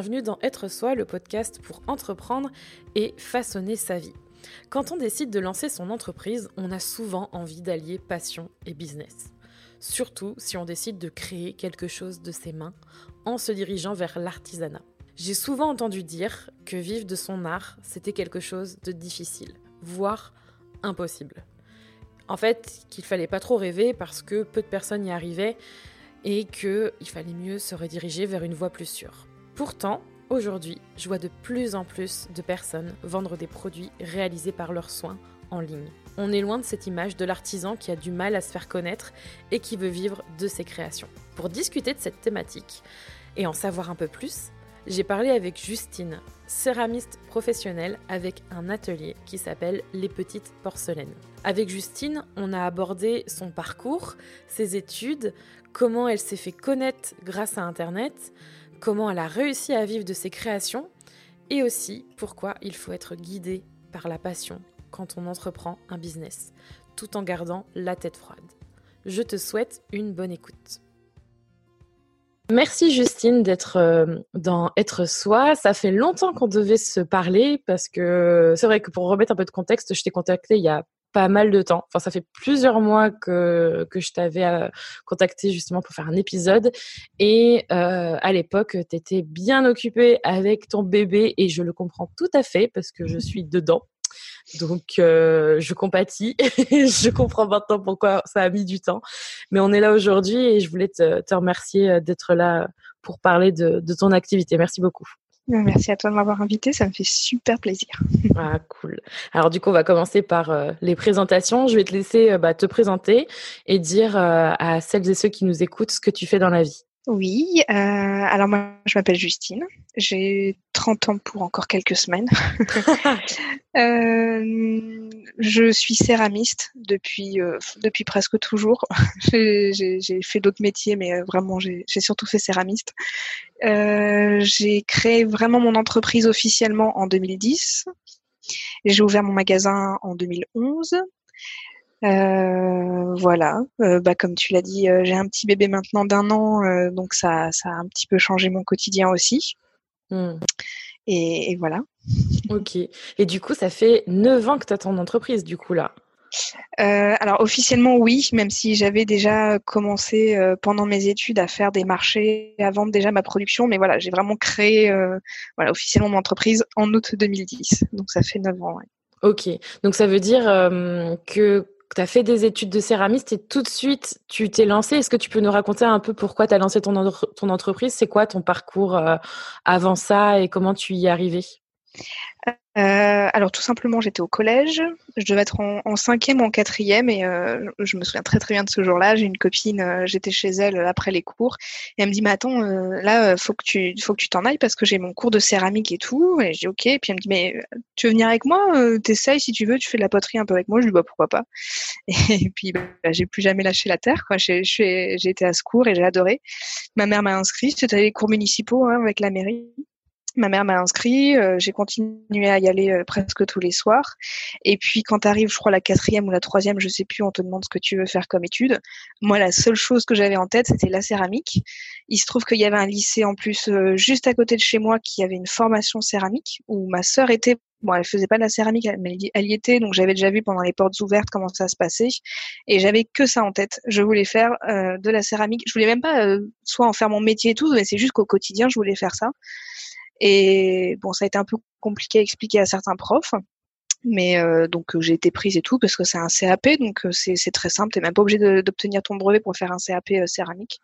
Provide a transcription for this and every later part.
bienvenue dans Être Soi, le podcast pour entreprendre et façonner sa vie. Quand on décide de lancer son entreprise, on a souvent envie d'allier passion et business. Surtout si on décide de créer quelque chose de ses mains en se dirigeant vers l'artisanat. J'ai souvent entendu dire que vivre de son art, c'était quelque chose de difficile, voire impossible. En fait, qu'il fallait pas trop rêver parce que peu de personnes y arrivaient et qu'il fallait mieux se rediriger vers une voie plus sûre. Pourtant, aujourd'hui, je vois de plus en plus de personnes vendre des produits réalisés par leurs soins en ligne. On est loin de cette image de l'artisan qui a du mal à se faire connaître et qui veut vivre de ses créations. Pour discuter de cette thématique et en savoir un peu plus, j'ai parlé avec Justine, céramiste professionnelle avec un atelier qui s'appelle Les Petites Porcelaines. Avec Justine, on a abordé son parcours, ses études, comment elle s'est fait connaître grâce à Internet, comment elle a réussi à vivre de ses créations et aussi pourquoi il faut être guidé par la passion quand on entreprend un business, tout en gardant la tête froide. Je te souhaite une bonne écoute. Merci Justine d'être euh, dans Être Soi. Ça fait longtemps qu'on devait se parler parce que c'est vrai que pour remettre un peu de contexte, je t'ai contacté il y a pas mal de temps. Enfin, ça fait plusieurs mois que, que je t'avais euh, contacté justement pour faire un épisode. Et euh, à l'époque, tu étais bien occupée avec ton bébé et je le comprends tout à fait parce que je suis dedans. Donc, euh, je compatis. je comprends maintenant pourquoi ça a mis du temps. Mais on est là aujourd'hui et je voulais te, te remercier d'être là pour parler de, de ton activité. Merci beaucoup. Merci à toi de m'avoir invité, ça me fait super plaisir. Ah, cool. Alors, du coup, on va commencer par euh, les présentations. Je vais te laisser euh, bah, te présenter et dire euh, à celles et ceux qui nous écoutent ce que tu fais dans la vie. Oui, euh, alors moi je m'appelle Justine, j'ai 30 ans pour encore quelques semaines. euh, je suis céramiste depuis, euh, depuis presque toujours. j'ai fait d'autres métiers, mais vraiment j'ai surtout fait céramiste. Euh, j'ai créé vraiment mon entreprise officiellement en 2010. J'ai ouvert mon magasin en 2011. Euh, voilà, euh, bah, comme tu l'as dit, euh, j'ai un petit bébé maintenant d'un an, donc ça, ça a un petit peu changé mon quotidien aussi. Mmh. Et, et, voilà. Ok. Et du coup, ça fait 9 ans que tu as ton entreprise, du coup, là? Alors officiellement oui, même si j'avais déjà commencé pendant mes études à faire des marchés, à vendre déjà ma production, mais voilà, j'ai vraiment créé voilà officiellement mon entreprise en août 2010, donc ça fait 9 ans. Ouais. Ok, donc ça veut dire que tu as fait des études de céramiste et tout de suite tu t'es lancé. Est-ce que tu peux nous raconter un peu pourquoi tu as lancé ton, ton entreprise? C'est quoi ton parcours euh, avant ça et comment tu y es arrivé euh, alors tout simplement, j'étais au collège. Je devais être en, cinquième ou en quatrième et euh, je me souviens très très bien de ce jour-là. J'ai une copine, euh, j'étais chez elle après les cours et elle me dit "Mais attends, là faut que tu faut que tu t'en ailles parce que j'ai mon cours de céramique et tout." Et je dis "OK." Puis elle me dit "Mais tu veux venir avec moi T'essayes si tu veux, tu fais de la poterie un peu avec moi." Je dis "Bah pourquoi pas." Et puis bah, j'ai plus jamais lâché la terre. Quoi. J'ai, j'ai été à ce cours et j'ai adoré. Ma mère m'a inscrit. C'était les cours municipaux hein, avec la mairie. Ma mère m'a inscrit, euh, j'ai continué à y aller euh, presque tous les soirs. Et puis quand arrive, je crois, la quatrième ou la troisième, je sais plus, on te demande ce que tu veux faire comme étude. Moi, la seule chose que j'avais en tête, c'était la céramique. Il se trouve qu'il y avait un lycée en plus euh, juste à côté de chez moi qui avait une formation céramique où ma sœur était Bon, elle faisait pas de la céramique, mais elle y était, donc j'avais déjà vu pendant les portes ouvertes comment ça se passait, et j'avais que ça en tête. Je voulais faire de la céramique. Je voulais même pas soit en faire mon métier et tout, mais c'est juste qu'au quotidien, je voulais faire ça. Et bon, ça a été un peu compliqué à expliquer à certains profs. Mais euh, donc j'ai été prise et tout parce que c'est un CAP, donc euh, c'est très simple. T'es même pas obligé d'obtenir ton brevet pour faire un CAP euh, céramique.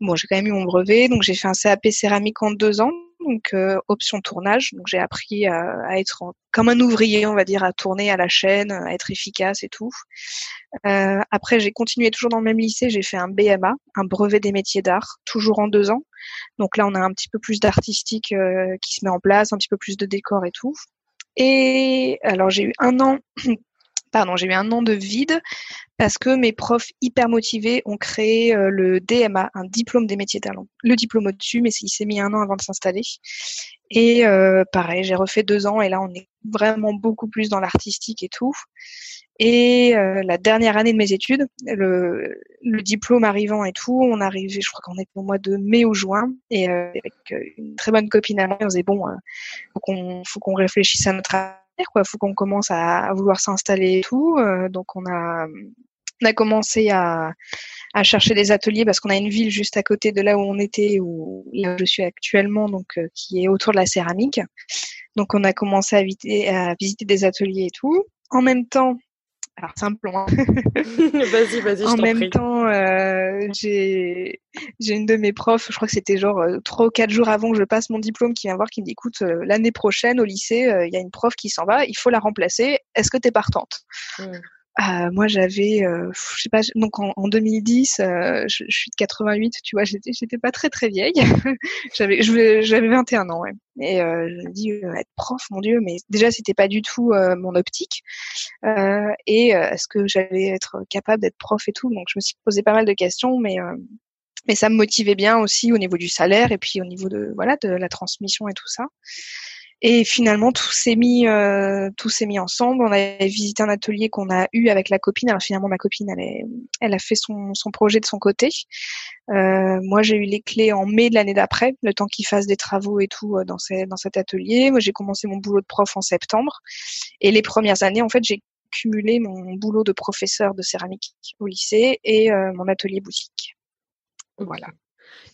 Bon, j'ai quand même eu mon brevet, donc j'ai fait un CAP céramique en deux ans, donc euh, option tournage. Donc j'ai appris à, être comme un ouvrier, on va dire, à tourner à la chaîne, à être efficace et tout. Euh, après, j'ai continué toujours dans le même lycée. J'ai fait un BMA, un brevet des métiers d'art, toujours en deux ans. Donc là, on a un petit peu plus d'artistique euh, qui se met en place, un petit peu plus de décor et tout. Et alors j'ai eu un an, pardon, j'ai eu un an de vide parce que mes profs hyper motivés ont créé euh, le DMA, un diplôme des métiers talents. Le diplôme au-dessus, mais il s'est mis un an avant de s'installer. Et euh, pareil, j'ai refait deux ans et là on est vraiment beaucoup plus dans l'artistique et tout. Et euh, la dernière année de mes études, le, diplôme arrivant et tout, on arrivait, je crois qu'on était au mois de mai ou juin, et avec une très bonne copine à moi, on disait bon, euh, faut qu'on faut qu'on réfléchisse à notre faut qu'on commence à, vouloir s'installer et tout. Euh, donc on a commencé à, chercher des ateliers parce qu'on a une ville juste à côté de là où on était, où où je suis actuellement, donc qui est autour de la céramique. Donc on a commencé à, à visiter des ateliers et tout. En même temps, alors c'est un plan. Vas-y, vas-y. En même temps, euh, j'ai j'ai une de mes profs, je crois que c'était genre euh, trois ou quatre jours avant que je passe mon diplôme, qui vient voir, qui me dit écoute, euh, l'année prochaine au lycée, euh, il y a une prof qui s'en va, il faut la remplacer. Est-ce que t'es partante? Mmh. Euh, moi, j'avais, euh, je sais pas, donc en, en 2010, euh, je, je, suis de 88, tu vois, j'étais, j'étais pas très très vieille. j'avais, j'avais 21 ans, ouais. Et euh, je me dis, euh, être prof, mon Dieu, mais déjà, c'était pas du tout euh, mon optique. et est-ce que j'allais être capable d'être prof et tout? Donc, je me suis posé pas mal de questions, mais mais ça me motivait bien aussi au niveau du salaire et puis au niveau de voilà de la transmission et tout ça. Et finalement, tout s'est mis, euh, tout s'est mis ensemble. On a visité un atelier qu'on a eu avec la copine. Alors finalement, ma copine, elle, est, elle a fait son, son projet de son côté. Euh, moi, j'ai eu les clés en mai de l'année d'après, le temps qu'il fasse des travaux et tout euh, dans, ces, dans cet atelier. Moi, j'ai commencé mon boulot de prof en septembre. Et les premières années, en fait, j'ai cumulé mon boulot de professeur de céramique au lycée et euh, mon atelier boutique. Voilà.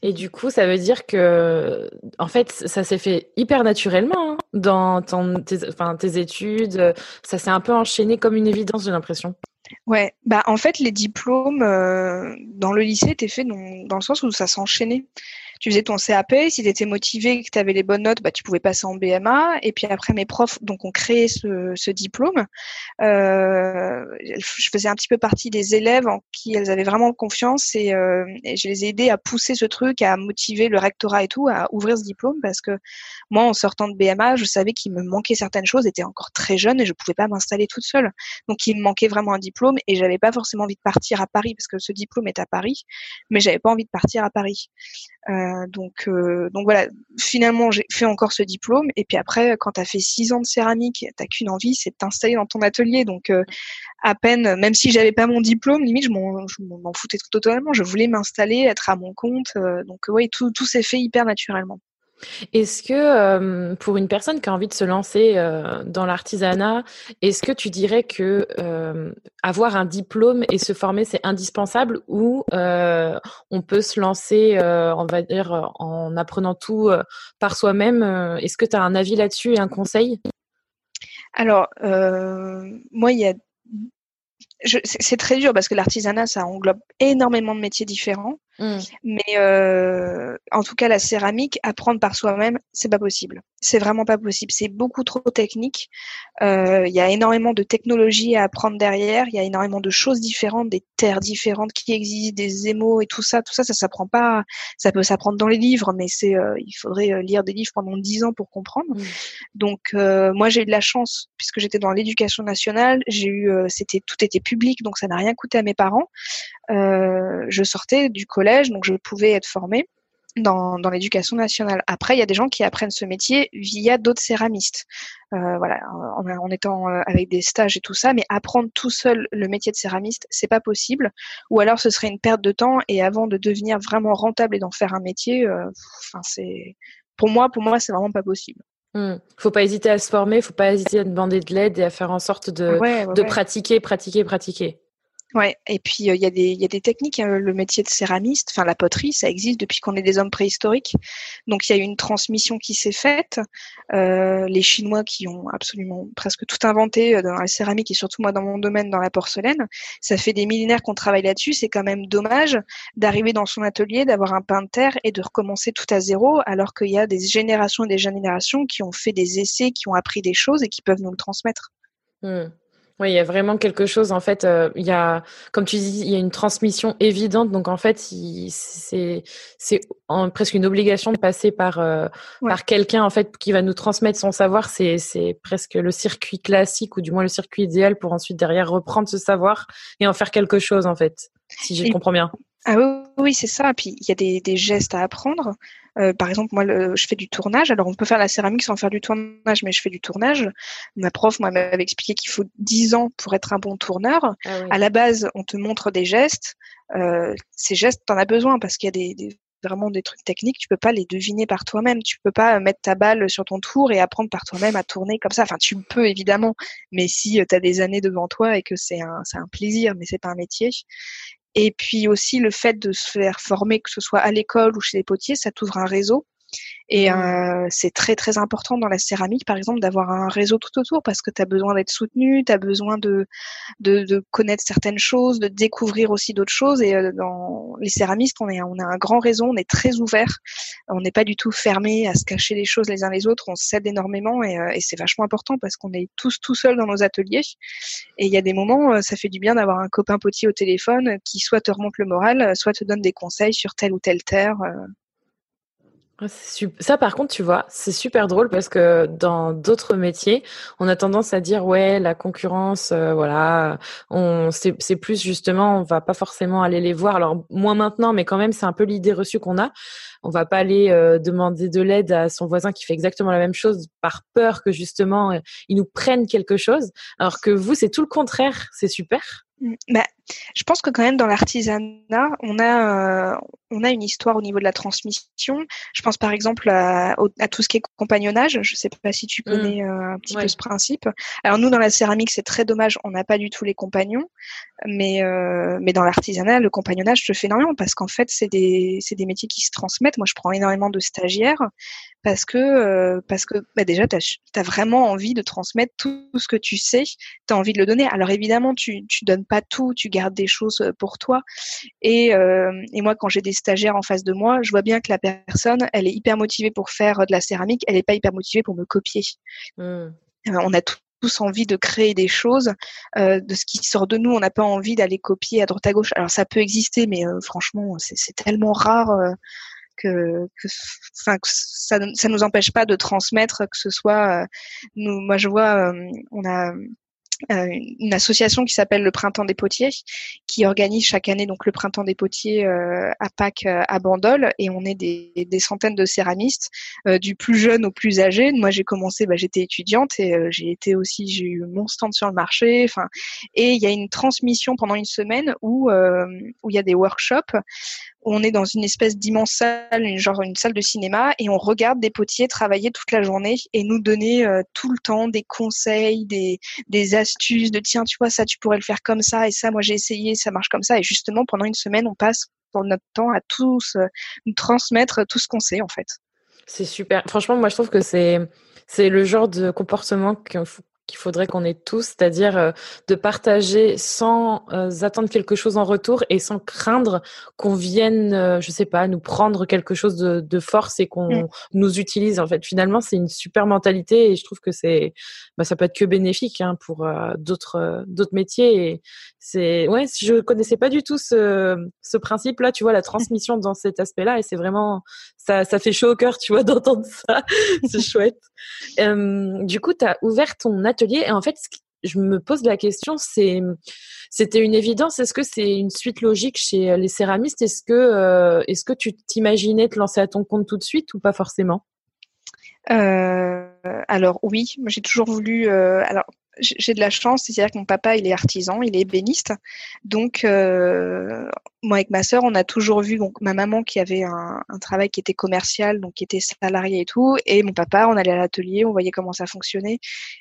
Et du coup, ça veut dire que, en fait, ça s'est fait hyper naturellement hein, dans tes, études. Ça s'est un peu enchaîné comme une évidence, j'ai l'impression. Ouais, bah en fait, les diplômes euh, dans le lycée étaient faits dans, dans le sens où ça s'enchaînait tu faisais ton CAP, si tu étais motivé que tu avais les bonnes notes, bah, tu pouvais passer en BMA. Et puis après, mes profs donc ont créé ce, ce diplôme. Euh, je faisais un petit peu partie des élèves en qui elles avaient vraiment confiance et, euh, je les ai aidés à pousser ce truc, à motiver le rectorat et tout, à ouvrir ce diplôme parce que moi, en sortant de BMA, je savais qu'il me manquait certaines choses, j'étais encore très jeune et je pouvais pas m'installer toute seule. Donc, il me manquait vraiment un diplôme et j'avais pas forcément envie de partir à Paris parce que ce diplôme est à Paris, mais j'avais pas envie de partir à Paris. Euh, donc, euh, donc voilà, finalement, j'ai fait encore ce diplôme. Et puis après, quand tu fait six ans de céramique, t'as qu'une envie, c'est de t'installer dans ton atelier. Donc, euh, à peine, même si j'avais pas mon diplôme, limite, je m'en foutais totalement. Je voulais m'installer, être à mon compte. donc, oui, tout, tout s'est fait hyper naturellement. Est-ce que euh, pour une personne qui a envie de se lancer euh, dans l'artisanat, est-ce que tu dirais que euh, avoir un diplôme et se former c'est indispensable ou on peut se lancer, on va dire, en apprenant tout par soi-même Est-ce que tu as un avis là-dessus et un conseil? Alors, moi, c'est très dur parce que l'artisanat, ça englobe énormément de métiers différents. Mmh. Mais euh, en tout cas, la céramique, apprendre par soi-même, c'est pas possible. C'est vraiment pas possible. C'est beaucoup trop technique. Euh, il y a énormément de technologies à apprendre derrière. Il y a énormément de choses différentes, des terres différentes qui existent, des émaux et tout ça. Tout ça, ça s'apprend pas. Ça peut s'apprendre dans les livres, mais c'est euh, il faudrait lire des livres pendant dix ans pour comprendre. Mmh. Donc moi, j'ai eu de la chance puisque j'étais dans l'éducation nationale. J'ai eu, c'était tout était public, donc ça n'a rien coûté à mes parents. je sortais du collège donc je pouvais être formée dans, dans l'éducation nationale. Après, il y a des gens qui apprennent ce métier via d'autres céramistes. Euh, voilà, en, en, étant euh, avec des stages et tout ça, mais apprendre tout seul le métier de céramiste, c'est pas possible. Ou alors, ce serait une perte de temps. Et avant de devenir vraiment rentable et d'en faire un métier, euh, enfin, c'est pour moi, pour moi, c'est vraiment pas possible. Mmh. Faut pas hésiter à se former, faut pas hésiter à demander de l'aide et à faire en sorte de, ouais, ouais, de ouais. pratiquer, pratiquer, pratiquer. Ouais, et puis il euh, y, a des, y a des techniques. Hein, le métier de céramiste, enfin la poterie, ça existe depuis qu'on est des hommes préhistoriques. Donc il y a une transmission qui s'est faite. Euh, les Chinois qui ont absolument presque tout inventé euh, dans la céramique et surtout moi dans mon domaine, dans la porcelaine, ça fait des millénaires qu'on travaille là-dessus. C'est quand même dommage d'arriver dans son atelier, d'avoir un pain de terre et de recommencer tout à zéro, alors qu'il y a des générations et des générations qui ont fait des essais, qui ont appris des choses et qui peuvent nous le transmettre. Mmh. Oui, il y a vraiment quelque chose. En fait, euh, il y a, comme tu dis, il y a une transmission évidente. Donc, en fait, c'est presque une obligation de passer par euh, ouais. par quelqu'un en fait qui va nous transmettre son savoir. C'est c'est presque le circuit classique ou du moins le circuit idéal pour ensuite derrière reprendre ce savoir et en faire quelque chose en fait. Si je comprends bien. Ah oui, oui, c'est ça. Puis il y a des, des gestes à apprendre. Euh, par exemple, moi, je fais du tournage. Alors, on peut faire la céramique sans faire du tournage, mais je fais du tournage. Ma prof, moi, m'avait expliqué qu'il faut 10 ans pour être un bon tourneur. Ah à la base, on te montre des gestes. Euh, ces gestes, tu en as besoin parce qu'il y a des, des, vraiment des trucs techniques. Tu peux pas les deviner par toi-même. Tu peux pas mettre ta balle sur ton tour et apprendre par toi-même à tourner comme ça. Enfin, tu peux évidemment, mais si euh, tu as des années devant toi et que c'est un, un plaisir, mais c'est pas un métier. Et puis aussi le fait de se faire former, que ce soit à l'école ou chez les potiers, ça t'ouvre un réseau. Et euh, c'est très très important dans la céramiste, par exemple, d'avoir un réseau tout autour parce que tu as besoin d'être soutenu, tu as besoin de, de, de, connaître certaines choses, de découvrir aussi d'autres choses. Et euh, dans les céramistes, on, est, on a un grand réseau, on est très ouvert, on n'est pas du tout fermé à se cacher les choses les uns les autres, on s'aide énormément et, euh, et c'est vachement important parce qu'on est tous tout seuls dans nos ateliers. Et il y a des moments, euh, ça fait du bien d'avoir un copain potier au téléphone qui soit te remonte le moral, soit te donne des conseils sur telle ou telle terre. Ça, par contre, tu vois, c'est super drôle parce que dans d'autres métiers, on a tendance à dire ouais, la concurrence, euh, voilà, on c'est plus justement, on va pas forcément aller les voir. Alors moins maintenant, mais quand même, c'est un peu l'idée reçue qu'on a. On va pas aller euh, demander de l'aide à son voisin qui fait exactement la même chose par peur que justement euh, ils nous prennent quelque chose. Alors que vous, c'est tout le contraire. C'est super. Mmh, bah, je pense que quand même dans l'artisanat, on a euh, on a une histoire au niveau de la transmission. Je pense par exemple à, tout ce qui est compagnonnage. Je sais pas si tu mmh. connais euh, un petit peu ce principe. Alors nous dans la céramiste, c'est très dommage, on n'a pas du tout les compagnons, mais euh, mais dans l'artisanat, le compagnonnage se fait énormément parce qu'en fait c'est des des métiers qui se transmettent. Moi, je prends énormément de stagiaires parce que parce que bah, déjà tu as, vraiment envie de transmettre tout ce que tu sais, tu as envie de le donner. Alors évidemment, tu tu donnes pas tout, tu gardes des choses euh, pour toi. Et, euh, et moi, quand j'ai des stagiaires en face de moi, je vois bien que la personne, elle est hyper motivée pour faire de la céramique, elle n'est pas hyper motivée pour me copier. Mmh. On a tous envie de créer des choses, euh, de ce qui sort de nous. On n'a pas envie d'aller copier à droite à gauche. Alors ça peut exister, mais franchement, c'est tellement rare que, que, ça ne nous empêche pas de transmettre, que ce soit. nous, moi, je vois, on a euh, une association qui s'appelle le Printemps des Potiers, qui organise chaque année donc le Printemps des Potiers euh, à Pâques euh, à Bandol, et on est des, des centaines de céramistes, du plus jeune au plus âgé. Moi, j'ai commencé, bah, j'étais étudiante et j'ai été aussi, j'ai eu mon stand sur le marché. Enfin, et il y a une transmission pendant une semaine où où il y a des workshops on est dans une espèce d'immense salle, une, genre une salle de cinéma, et on regarde des potiers travailler toute la journée et nous donner euh, tout le temps des conseils, des, astuces, de tiens, tu vois, ça, tu pourrais le faire comme ça, et ça, moi j'ai essayé, ça marche comme ça. Et justement, pendant une semaine, on passe notre temps à tous euh, nous transmettre tout ce qu'on sait, en fait. C'est super. Franchement, moi, je trouve que c'est c'est le genre de comportement qu'il faudrait qu'on ait tous, c'est-à-dire euh, de partager sans euh, attendre quelque chose en retour et sans craindre qu'on vienne, euh, je sais pas, nous prendre quelque chose de, de force et qu'on mmh. nous utilise. En fait, finalement, c'est une super mentalité et je trouve que c'est, bah, ça peut être que bénéfique hein, pour d'autres d'autres métiers. Et c'est, ouais, je connaissais pas du tout ce, ce principe-là, tu vois, la transmission dans cet aspect-là et c'est vraiment, ça, ça fait chaud au cœur, tu vois, d'entendre ça. c'est chouette. du coup, tu as ouvert ton atelier et en fait, je me pose la question, c'est, c'était une évidence. Est-ce que c'est une suite logique chez les céramistes? Est-ce que, euh, est-ce que tu t'imaginais te lancer à ton compte tout de suite ou pas forcément? Euh, alors oui, j'ai toujours voulu. Euh, j'ai de la chance, c'est-à-dire que mon papa, il est artisan, il est ébéniste. Donc, euh, moi, avec ma sœur, on a toujours vu donc ma maman qui avait un, un, travail qui était commercial, donc qui était salarié et tout, et mon papa, on allait à l'atelier, on voyait comment ça fonctionnait.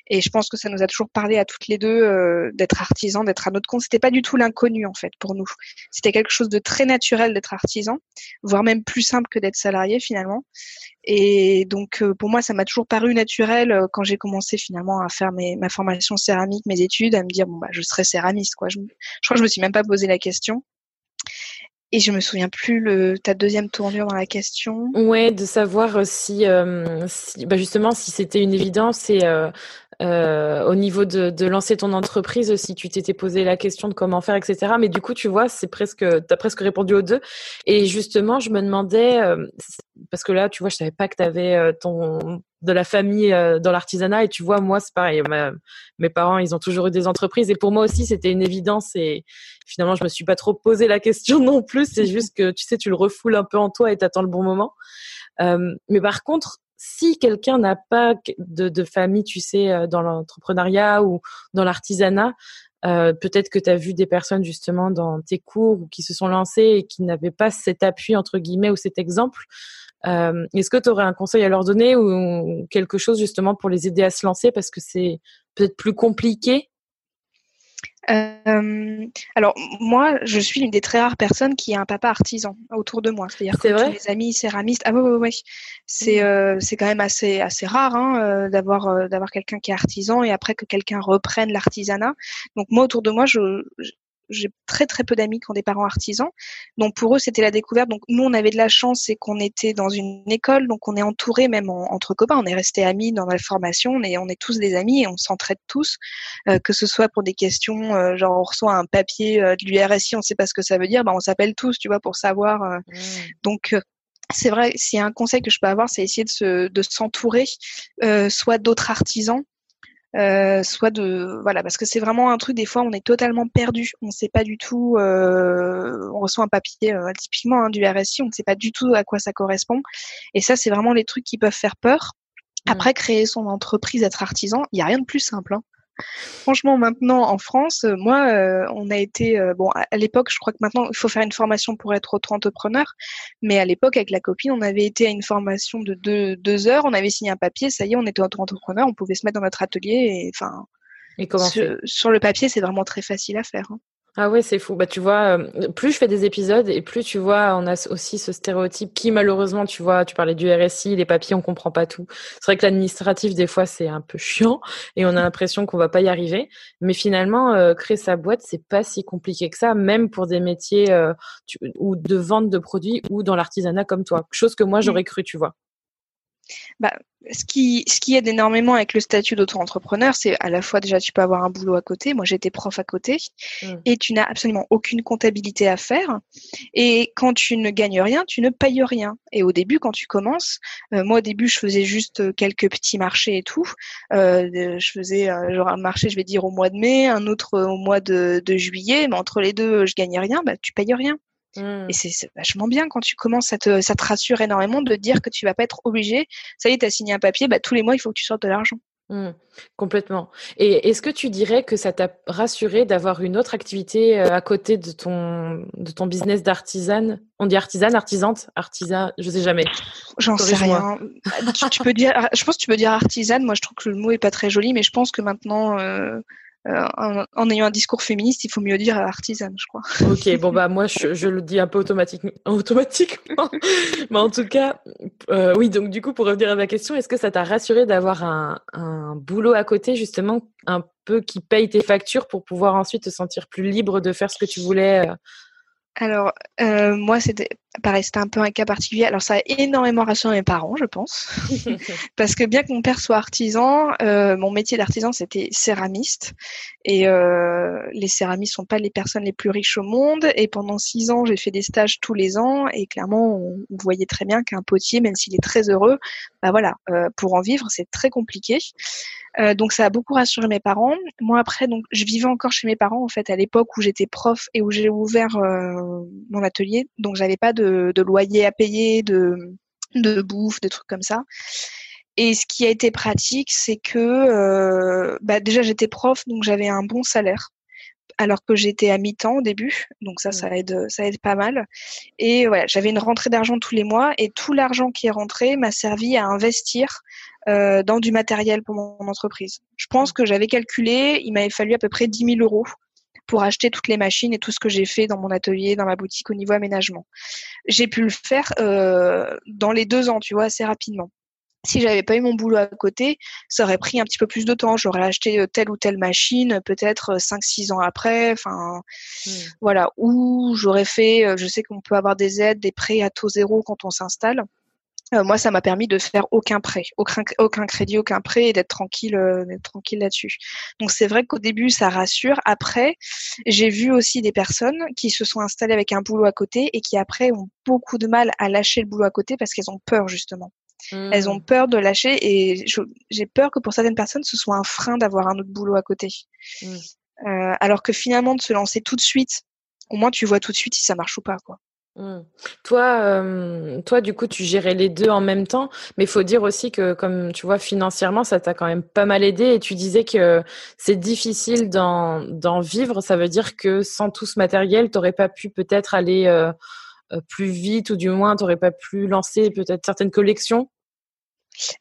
Et je pense que ça nous a toujours parlé à toutes les deux euh, d'être artisan, d'être à notre compte. C'était pas du tout l'inconnu en fait pour nous. C'était quelque chose de très naturel d'être artisan, voire même plus simple que d'être salarié finalement. Et donc, euh, pour moi, ça m'a toujours paru naturel euh, quand j'ai commencé finalement à faire mes, ma formation céramique, mes études, à me dire bon bah je serai céramiste quoi. Je, je crois que je me suis même pas posé la question. Et je me souviens plus le ta deuxième tournure dans la question. Ouais, de savoir si, euh, si bah justement si c'était une évidence et euh, au niveau de, de, lancer ton entreprise, si tu t'étais posé la question de comment faire, etc. Mais du coup, tu vois, c'est presque, t'as presque répondu aux deux. Et justement, je me demandais, euh, parce que là, tu vois, je savais pas que tu avais euh, ton de la famille dans l'artisanat. Et tu vois moi c'est pareil. Mes parents ils ont toujours eu des entreprises. Et pour moi aussi c'était une évidence. Et finalement je me suis pas trop posé la question non plus. C'est juste que tu sais tu le refoules un peu en toi et t'attends le bon moment. Mais par contre si quelqu'un n'a pas de, famille, tu sais, euh, dans l'entrepreneuriat ou dans l'artisanat, euh, peut-être que tu as vu des personnes justement dans tes cours ou qui se sont lancées et qui n'avaient pas cet appui, entre guillemets, ou cet exemple. Euh, est-ce que tu aurais un conseil à leur donner ou quelque chose justement pour les aider à se lancer? Parce que c'est peut-être plus compliqué euh, alors moi, je suis une des très rares personnes qui a un papa artisan autour de moi. C'est-à-dire que tous mes amis céramistes. Ah oui, oui, oui. C'est mmh. euh, c'est quand même assez assez rare hein, euh, d'avoir euh, d'avoir quelqu'un qui est artisan et après que quelqu'un reprenne l'artisanat. Donc moi autour de moi, je, j'ai très très peu d'amis qui ont des parents artisans. Donc pour eux, c'était la découverte. Donc nous, on avait de la chance, c'est qu'on était dans une école, donc on est entouré même entre copains. On est resté amis dans la formation, on est, on est tous des amis et on s'entraide tous, euh, que ce soit pour des questions, euh, genre on reçoit un papier euh, de l'URSI, on sait pas ce que ça veut dire, ben on s'appelle tous, tu vois, pour savoir. Mmh. Donc c'est vrai, s'il y a un conseil que je peux avoir, c'est essayer de se, de s'entourer, soit d'autres artisans, euh, soit de voilà parce que c'est vraiment un truc des fois on est totalement perdu on sait pas du tout euh, on reçoit un papier euh, typiquement hein, du RSI on ne sait pas du tout à quoi ça correspond et ça c'est vraiment les trucs qui peuvent faire peur mmh. après créer son entreprise être artisan il y a rien de plus simple hein. Franchement, maintenant en France, euh, moi, euh, on a été euh, bon à, l'époque. Je crois que maintenant il faut faire une formation pour être auto-entrepreneur, mais à l'époque avec la copine, on avait été à une formation de deux, deux heures. On avait signé un papier, ça y est, on était auto-entrepreneur. On pouvait se mettre dans notre atelier et enfin. Et comment sur, sur, le papier, c'est vraiment très facile à faire. Hein. Ah ouais, c'est fou. Bah tu vois, euh, plus je fais des épisodes et plus tu vois, on a aussi ce stéréotype qui malheureusement, tu vois, tu parlais du RSI, les papiers, on comprend pas tout. C'est vrai que l'administratif des fois c'est un peu chiant et on a l'impression qu'on va pas y arriver. Mais finalement, euh, créer sa boîte c'est pas si compliqué que ça, même pour des métiers euh, ou de vente de produits ou dans l'artisanat comme toi. Chose que moi j'aurais cru, tu vois. Bah, ce qui, ce qui aide énormément avec le statut d'auto-entrepreneur, c'est à la fois déjà tu peux avoir un boulot à côté. Moi, j'étais prof à côté mmh. et tu n'as absolument aucune comptabilité à faire. Et quand tu ne gagnes rien, tu ne payes rien. Et au début, quand tu commences, euh, moi au début, je faisais juste quelques petits marchés et tout. Euh, je faisais euh, genre un marché, je vais dire au mois de mai, un autre au mois de, de juillet, mais entre les deux, je gagnais rien. Bah, tu payes rien. Mmh. Et c'est vachement bien quand tu commences, ça te, ça te rassure énormément de dire que tu vas pas être obligé. Ça y est, tu as signé un papier, bah, tous les mois, il faut que tu sortes de l'argent. Mmh. complètement. Et est-ce que tu dirais que ça t'a rassuré d'avoir une autre activité euh, à côté de ton, de ton business d'artisane? On dit artisane, artisante, artisan, je sais jamais. J'en sais rien. Tu, peux dire, je pense que tu peux dire artisane. Moi, je trouve que le mot est pas très joli, mais je pense que maintenant, euh, euh, en, ayant un discours féministe, il faut mieux dire artisane, je crois. Ok, bon bah moi je, le dis un peu automatiquement, automatiquement. mais en tout cas, euh, oui. Donc du coup, pour revenir à ma question, est-ce que ça t'a rassuré d'avoir un, un, boulot à côté justement un peu qui paye tes factures pour pouvoir ensuite te sentir plus libre de faire ce que tu voulais euh, alors, euh, moi, c'était pareil, c'était un peu un cas particulier. Alors, ça a énormément rassuré mes parents, je pense. Parce que bien que mon père soit artisan, euh, mon métier d'artisan, c'était céramiste. Et euh, les céramistes sont pas les personnes les plus riches au monde. Et pendant six ans, j'ai fait des stages tous les ans. Et clairement, on, voyait très bien qu'un potier, même s'il est très heureux, bah voilà, euh, pour en vivre, c'est très compliqué. Euh, donc ça a beaucoup rassuré mes parents. Moi après, donc je vivais encore chez mes parents en fait à l'époque où j'étais prof et où j'ai ouvert mon atelier. Donc j'avais pas de, de, loyer à payer, de, de bouffe, de trucs comme ça. Et ce qui a été pratique, c'est que euh, bah déjà j'étais prof, donc j'avais un bon salaire alors que j'étais à mi-temps au début, donc ça, ça mmh. aide, ça aide pas mal. Et voilà, j'avais une rentrée d'argent tous les mois, et tout l'argent qui est rentré m'a servi à investir euh, dans du matériel pour mon entreprise. Je pense mmh. que j'avais calculé, il m'avait fallu à peu près 10 000 euros pour acheter toutes les machines et tout ce que j'ai fait dans mon atelier, dans ma boutique au niveau aménagement. J'ai pu le faire euh, dans les deux ans, tu vois, assez rapidement si j'avais pas eu mon boulot à côté, ça aurait pris un petit peu plus de temps. J'aurais acheté euh, telle ou telle machine, peut-être 5-6 euh, ans après. Enfin, hmm. voilà. Ou j'aurais fait, je sais qu'on peut avoir des aides, des prêts à taux zéro quand on s'installe. Euh, moi, ça m'a permis de faire aucun prêt, aucun, aucun crédit, aucun prêt et d'être tranquille, euh, tranquille là-dessus. Donc c'est vrai qu'au début, ça rassure. Après, j'ai vu aussi des personnes qui se sont installées avec un boulot à côté et qui après ont beaucoup de mal à lâcher le boulot à côté parce qu'elles ont peur justement. Elles ont mmh. peur de lâcher et j'ai peur que pour certaines personnes, ce soit un frein d'avoir un autre boulot à côté. Mmh. Euh, alors que finalement, de se lancer tout de suite, au moins tu vois tout de suite si ça marche ou pas, quoi. Mmh. Toi, toi, du coup, tu gérais les deux en même temps, mais il faut dire aussi que, comme tu vois, financièrement, ça t'a quand même pas mal aidé. Et tu disais que c'est difficile d'en vivre. Ça veut dire que sans tout ce matériel, tu n'aurais pas pu peut-être aller plus vite, ou du moins, tu n'aurais pas pu lancer peut-être certaines collections?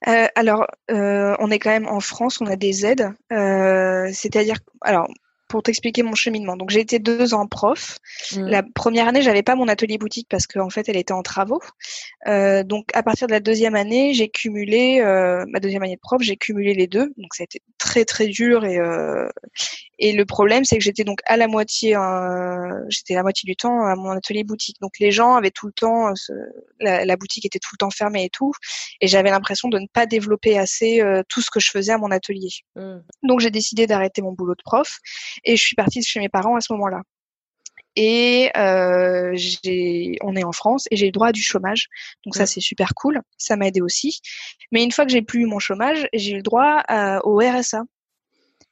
Euh, alors, on est quand même en France, on a des aides. C'est-à-dire, alors pour t'expliquer mon cheminement. Donc j'ai été deux ans prof. Mmh. La première année, j'avais pas mon atelier boutique parce qu'en fait, elle était en travaux. Euh, donc à partir de la deuxième année, j'ai cumulé euh, ma deuxième année de prof, j'ai cumulé les deux. Donc ça a été très très dur et euh, et le problème, c'est que j'étais donc à la moitié, j'étais la moitié du temps à mon atelier boutique. Donc les gens avaient tout le temps, la, la, boutique était tout le temps fermée et tout, et j'avais l'impression de ne pas développer assez tout ce que je faisais à mon atelier. Mmh. Donc j'ai décidé d'arrêter mon boulot de prof et je suis partie chez mes parents à ce moment-là. Et euh, on est en France et j'ai le droit à du chômage. Donc ça, c'est super cool. Ça m'a aidé aussi. Mais une fois que j'ai plus eu mon chômage, j'ai eu le droit au RSA.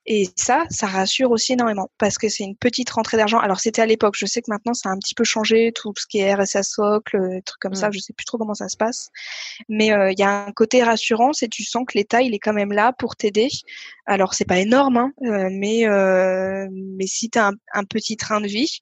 Et ça, ça rassure aussi énormément parce que c'est une petite rentrée d'argent. Alors c'était à l'époque, je sais que maintenant ça a un petit peu changé, tout ce qui est RSA socle, des trucs comme ça, je sais plus trop comment ça se passe. Mais euh, il y a un côté rassurant, et tu sens que l'État il est quand même là pour t'aider. Alors c'est pas énorme, hein, euh, mais euh, mais si tu as un, petit train de vie,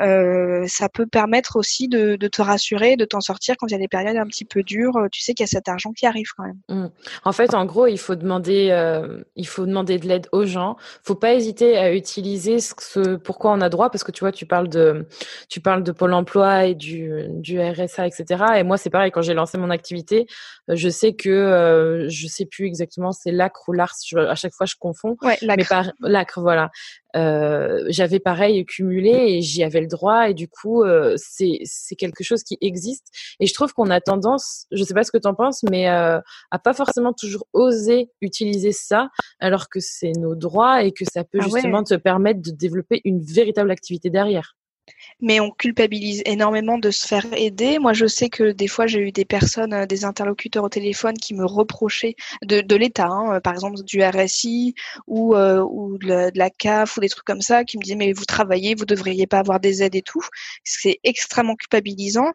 euh, ça peut permettre aussi de, te rassurer, de t'en sortir quand il y a des périodes un petit peu dures. Euh, tu sais qu'il y a cet argent qui arrive quand même. Mmh. En fait, en gros, il faut demander, euh, il faut demander de l'aide aux gens. Faut pas hésiter à utiliser ce, pourquoi on a droit, parce que tu vois, tu parles de, tu parles de Pôle Emploi et du, du RSA, etc. Et moi, c'est pareil. Quand j'ai lancé mon activité, je sais que je sais plus exactement, c'est l'ACRE ou l'ARS. À chaque fois, je confonds. Ouais, l'ACRE. Mais l'ACRE, voilà. Euh, j'avais pareil cumulé et j'y avais le droit et du coup euh, c'est c'est quelque chose qui existe. Et je trouve qu'on a tendance je sais pas ce que tu en penses mais euh, à pas forcément toujours oser utiliser ça alors que c'est nos droits et que ça peut ah justement te permettre de développer une véritable activité derrière mais on culpabilise énormément de se faire aider. Moi, je sais que des fois, j'ai eu des personnes, euh, des interlocuteurs au téléphone qui me reprochaient de, l'État, hein, euh, par exemple du RSI ou, euh, ou de la, CAF ou des trucs comme ça, qui me disaient mais vous travaillez, vous devriez pas avoir des aides et tout. C'est extrêmement culpabilisant.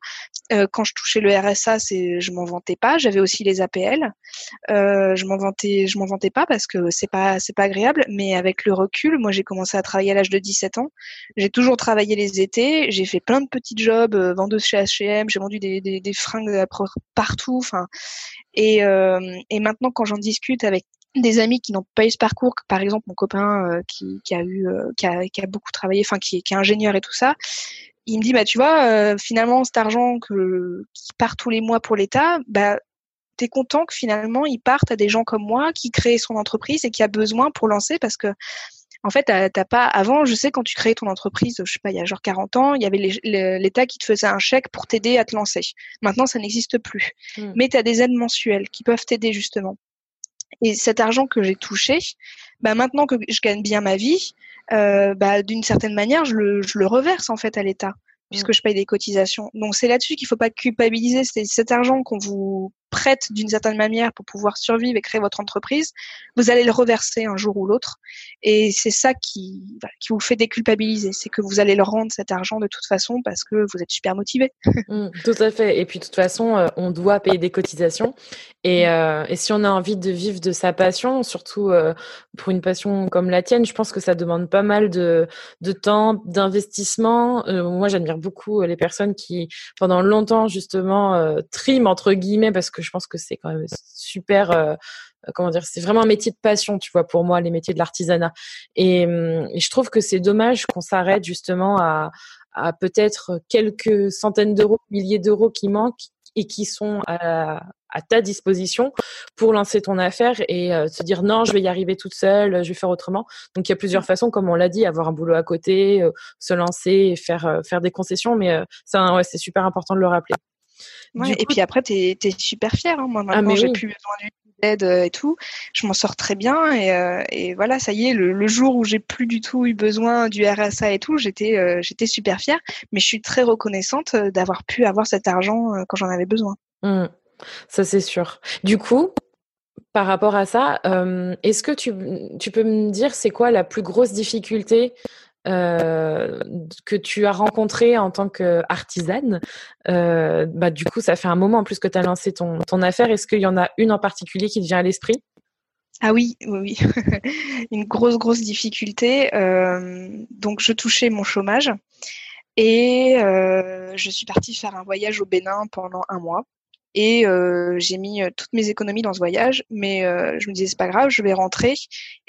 quand je touchais le RSA, c'est je m'en vantais pas. J'avais aussi les APL. je m'en vantais, m'en vantais pas parce que c'est pas pas agréable. Mais avec le recul, moi, j'ai commencé à travailler à l'âge de 17 ans. J'ai toujours travaillé les j'ai fait plein de petits jobs, euh, chez H&M, j'ai vendu des, des, des fringues partout. Enfin, et, euh, et maintenant quand j'en discute avec des amis qui n'ont pas eu ce parcours, par exemple mon copain euh, qui, qui, a eu, qui a, qui, a, beaucoup travaillé, enfin qui, est ingénieur et tout ça, il me dit bah tu vois finalement cet argent qui part tous les mois pour l'État, bah t'es content que finalement il parte à des gens comme moi qui créent son entreprise et qui a besoin pour lancer parce que en fait, t'as pas. Avant, je sais quand tu créais ton entreprise, je sais pas, il y a genre 40 ans, il y avait l'État qui te faisait un chèque pour t'aider à te lancer. Maintenant, ça n'existe plus. Hmm. Mais tu as des aides mensuelles qui peuvent t'aider justement. Et cet argent que j'ai touché, bah maintenant que je gagne bien ma vie, euh, bah d'une certaine manière, je le, je le reverse en fait à l'État puisque hmm. je paye des cotisations. Donc c'est là-dessus qu'il faut pas culpabiliser. C'est cet argent qu'on vous prête d'une certaine manière pour pouvoir survivre et créer votre entreprise, vous allez le reverser un jour ou l'autre. Et c'est ça qui, qui vous fait déculpabiliser. C'est que vous allez le rendre cet argent de toute façon parce que vous êtes super motivé. Mmh, tout à fait. Et puis, de toute façon, euh, on doit payer des cotisations. Et, mmh. euh, et, si on a envie de vivre de sa passion, surtout euh, pour une passion comme la tienne, je pense que ça demande pas mal de, de temps, d'investissement. moi, j'admire beaucoup les personnes qui, pendant longtemps, justement, triment, entre guillemets, parce que je pense que c'est quand même super. Euh, comment dire C'est vraiment un métier de passion, tu vois, pour moi, les métiers de l'artisanat. Et, hum, je trouve que c'est dommage qu'on s'arrête justement à, peut-être quelques centaines d'euros, milliers d'euros qui manquent et qui sont à, ta disposition pour lancer ton affaire et euh, se dire non, je vais y arriver toute seule, je vais faire autrement. Donc il y a plusieurs façons, comme on l'a dit, avoir un boulot à côté, euh, se lancer et faire faire des concessions, mais c'est super important de le rappeler. Et puis après, tu es, super fière. Hein. Moi, ah, maintenant, j'ai plus besoin d'aide et tout. Je m'en sors très bien. Et, voilà, ça y est, le, jour où j'ai plus du tout eu besoin du RSA et tout, j'étais j'étais super fière. Mais je suis très reconnaissante d'avoir pu avoir cet argent quand j'en avais besoin. Mmh. Ça, c'est sûr. Du coup, par rapport à ça, est-ce que tu, tu, peux me dire c'est quoi la plus grosse difficulté euh, que tu as rencontrée en tant qu'artisane euh, bah, Du coup, ça fait un moment en plus que tu as lancé ton, ton affaire. Est-ce qu'il y en a une en particulier qui te vient à l'esprit? Ah oui, oui, une grosse, grosse difficulté. Euh, donc, je touchais mon chômage et euh, je suis partie faire un voyage au Bénin pendant un mois. Et j'ai mis toutes mes économies dans ce voyage, mais je me disais c'est pas grave, je vais rentrer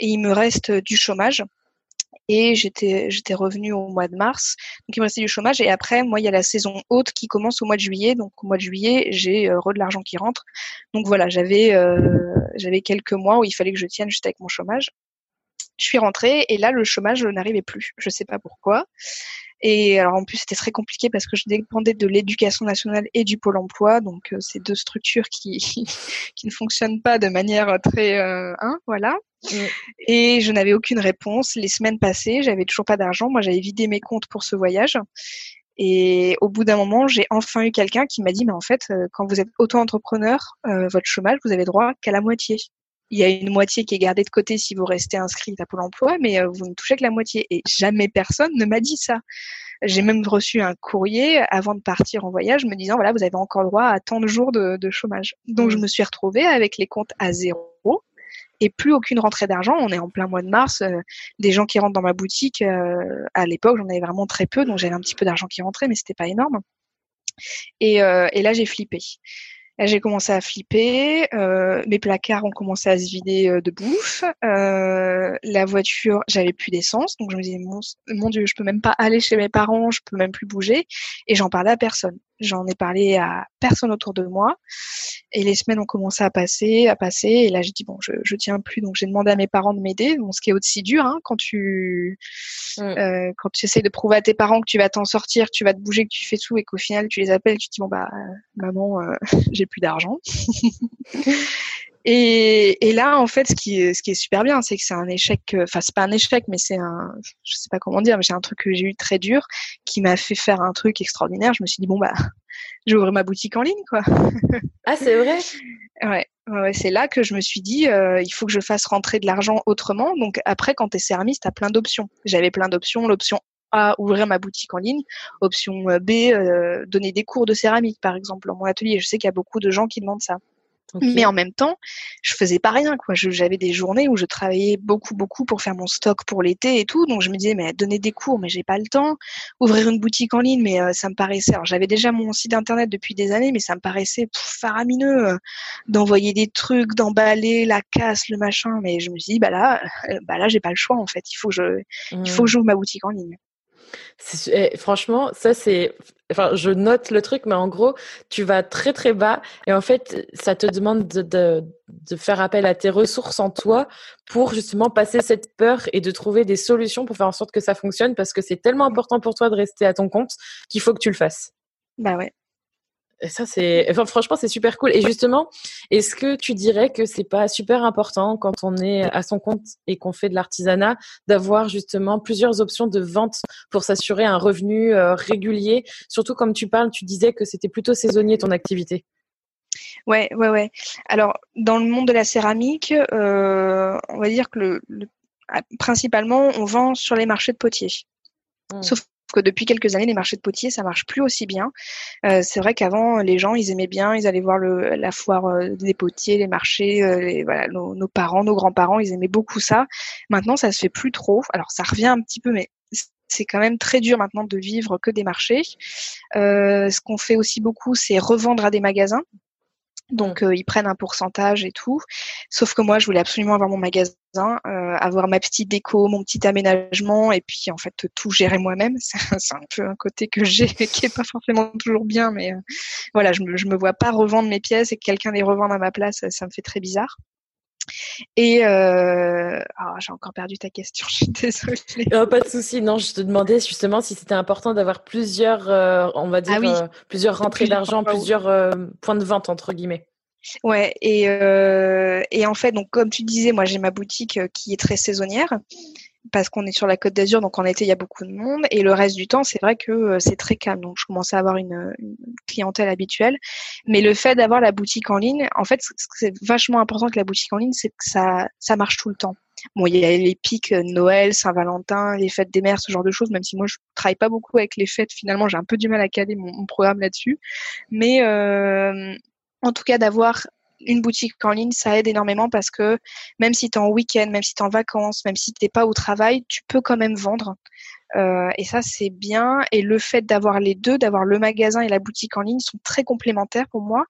et il me reste du chômage. Et j'étais j'étais revenue au mois de mars, donc il me restait du chômage. Et après, moi, il y a la saison haute qui commence au mois de juillet, donc au mois de juillet, j'ai re de l'argent qui rentre. Donc voilà, j'avais j'avais quelques mois où il fallait que je tienne juste avec mon chômage. Je suis rentrée et là, le chômage n'arrivait plus. Je sais pas pourquoi. Et alors en plus c'était très compliqué parce que je dépendais de l'éducation nationale et du pôle emploi, donc euh, ces deux structures qui qui ne fonctionnent pas de manière très euh, hein, voilà. Mm. Et je n'avais aucune réponse. Les semaines passées, j'avais toujours pas d'argent. Moi j'avais vidé mes comptes pour ce voyage. Et au bout d'un moment, j'ai enfin eu quelqu'un qui m'a dit, mais en fait, euh, quand vous êtes auto-entrepreneur, euh, votre chômage, vous avez droit qu'à la moitié. Il y a une moitié qui est gardée de côté si vous restez inscrit à Pôle emploi, mais euh, vous ne touchez que la moitié. Et jamais personne ne m'a dit ça. J'ai même reçu un courrier avant de partir en voyage me disant, voilà, vous avez encore droit à tant de jours de, chômage. Donc, je mmh. me suis retrouvée avec les comptes à zéro et plus aucune rentrée d'argent. On est en plein mois de mars. Euh, des gens qui rentrent dans ma boutique, euh, à l'époque, j'en avais vraiment très peu, donc j'avais un petit peu d'argent qui rentrait, mais c'était pas énorme. Et, et là, j'ai flippé j'ai commencé à flipper. Euh, mes placards ont commencé à se vider euh, de bouffe. Euh, la voiture, j'avais plus d'essence, donc je me disais mon, mon Dieu, je peux même pas aller chez mes parents, je peux même plus bouger. Et j'en parlais à personne. J'en ai parlé à personne autour de moi. Et les semaines ont commencé à passer, à passer. Et là, j'ai dit bon, je, je tiens plus. Donc j'ai demandé à mes parents de m'aider. Bon, ce qui est aussi dur hein, quand tu mm. euh, quand tu essaies de prouver à tes parents que tu vas t'en sortir, que tu vas te bouger, que tu fais tout, et qu'au final tu les appelles, tu te dis bon bah maman, euh, j'ai plus d'argent. Et, et, là, en fait, ce qui est, ce qui est super bien, c'est que c'est un échec, euh, enfin, c'est pas un échec, mais c'est un, je sais pas comment dire, mais c'est un truc que j'ai eu très dur, qui m'a fait faire un truc extraordinaire. Je me suis dit, bon, bah, j'ai ouvert ma boutique en ligne, quoi. Ah, c'est vrai? ouais. Ouais, c'est là que je me suis dit, euh, il faut que je fasse rentrer de l'argent autrement. Donc après, quand tu es céramiste, tu as plein d'options. J'avais plein d'options. L'option A, ouvrir ma boutique en ligne. Option B, euh, donner des cours de céramique, par exemple, dans mon atelier. Je sais qu'il y a beaucoup de gens qui demandent ça. Mais en même temps, je faisais pas rien. quoi. J'avais des journées où je travaillais beaucoup, beaucoup pour faire mon stock pour l'été et tout. Donc je me disais, mais donner des cours, mais j'ai pas le temps. Ouvrir une boutique en ligne, mais euh, ça me paraissait. Alors j'avais déjà mon site internet depuis des années, mais ça me paraissait faramineux euh, d'envoyer des trucs, d'emballer la casse, le machin. Mais je me suis dit, bah là, euh, bah là, j'ai pas le choix en fait. Il faut que je, il faut que mmh. j'ouvre ma boutique en ligne. Eh, franchement, ça c'est. Enfin, je note le truc, mais en gros, tu vas très très bas et en fait, ça te demande de, faire appel à tes ressources en toi pour justement passer cette peur et de trouver des solutions pour faire en sorte que ça fonctionne parce que c'est tellement important pour toi de rester à ton compte qu'il faut que tu le fasses. Bah ouais. Et ça, c'est, enfin, franchement, c'est super cool. Et justement, est-ce que tu dirais que c'est pas super important quand on est à son compte et qu'on fait de l'artisanat d'avoir justement plusieurs options de vente pour s'assurer un revenu euh, régulier? Surtout comme tu parles, tu disais que c'était plutôt saisonnier ton activité. Ouais, ouais, ouais. Alors, dans le monde de la céramique, euh, on va dire que le, principalement, on vend sur les marchés de potiers. Mmh. Sauf que depuis quelques années, les marchés de potiers, ça marche plus aussi bien. Euh, c'est vrai qu'avant, les gens, ils aimaient bien, ils allaient voir le, la foire euh, des potiers, les marchés, euh, voilà, nos, nos, parents, nos grands-parents, ils aimaient beaucoup ça. Maintenant, ça se fait plus trop. Alors, ça revient un petit peu, mais c'est quand même très dur maintenant de vivre que des marchés. Euh, ce qu'on fait aussi beaucoup, c'est revendre à des magasins. Donc euh, ils prennent un pourcentage et tout. Sauf que moi, je voulais absolument avoir mon magasin, euh, avoir ma petite déco, mon petit aménagement, et puis en fait tout gérer moi-même. C'est un peu un côté que j'ai qui est pas forcément toujours bien, mais euh, voilà, je me, je me vois pas revendre mes pièces et que quelqu'un les revende à ma place, ça me fait très bizarre. Et euh... oh, j'ai encore perdu ta question, je suis désolée. Oh, pas de souci. Non, je te demandais justement si c'était important d'avoir plusieurs, euh, on va dire, ah plusieurs rentrées d'argent, plusieurs points de vente entre guillemets. Ouais, et, euh, et en fait, donc comme tu disais, moi j'ai ma boutique qui est très saisonnière parce qu'on est sur la Côte d'Azur, donc en été il y a beaucoup de monde, et le reste du temps c'est vrai que c'est très calme, donc je commençais à avoir une, clientèle habituelle. Mais le fait d'avoir la boutique en ligne, en fait, c'est vachement important que la boutique en ligne, c'est que ça ça marche tout le temps. Bon, il y a les pics Noël, Saint-Valentin, les fêtes des mères, ce genre de choses, même si moi je travaille pas beaucoup avec les fêtes, finalement j'ai un peu du mal à caler mon, mon programme là-dessus. Mais euh, en tout cas d'avoir une boutique en ligne, ça aide énormément parce que même si tu en week-end, même si tu en vacances, même si tu n'es pas au travail, tu peux quand même vendre. Euh, et ça, c'est bien. Et le fait d'avoir les deux, d'avoir le magasin et la boutique en ligne, sont très complémentaires pour moi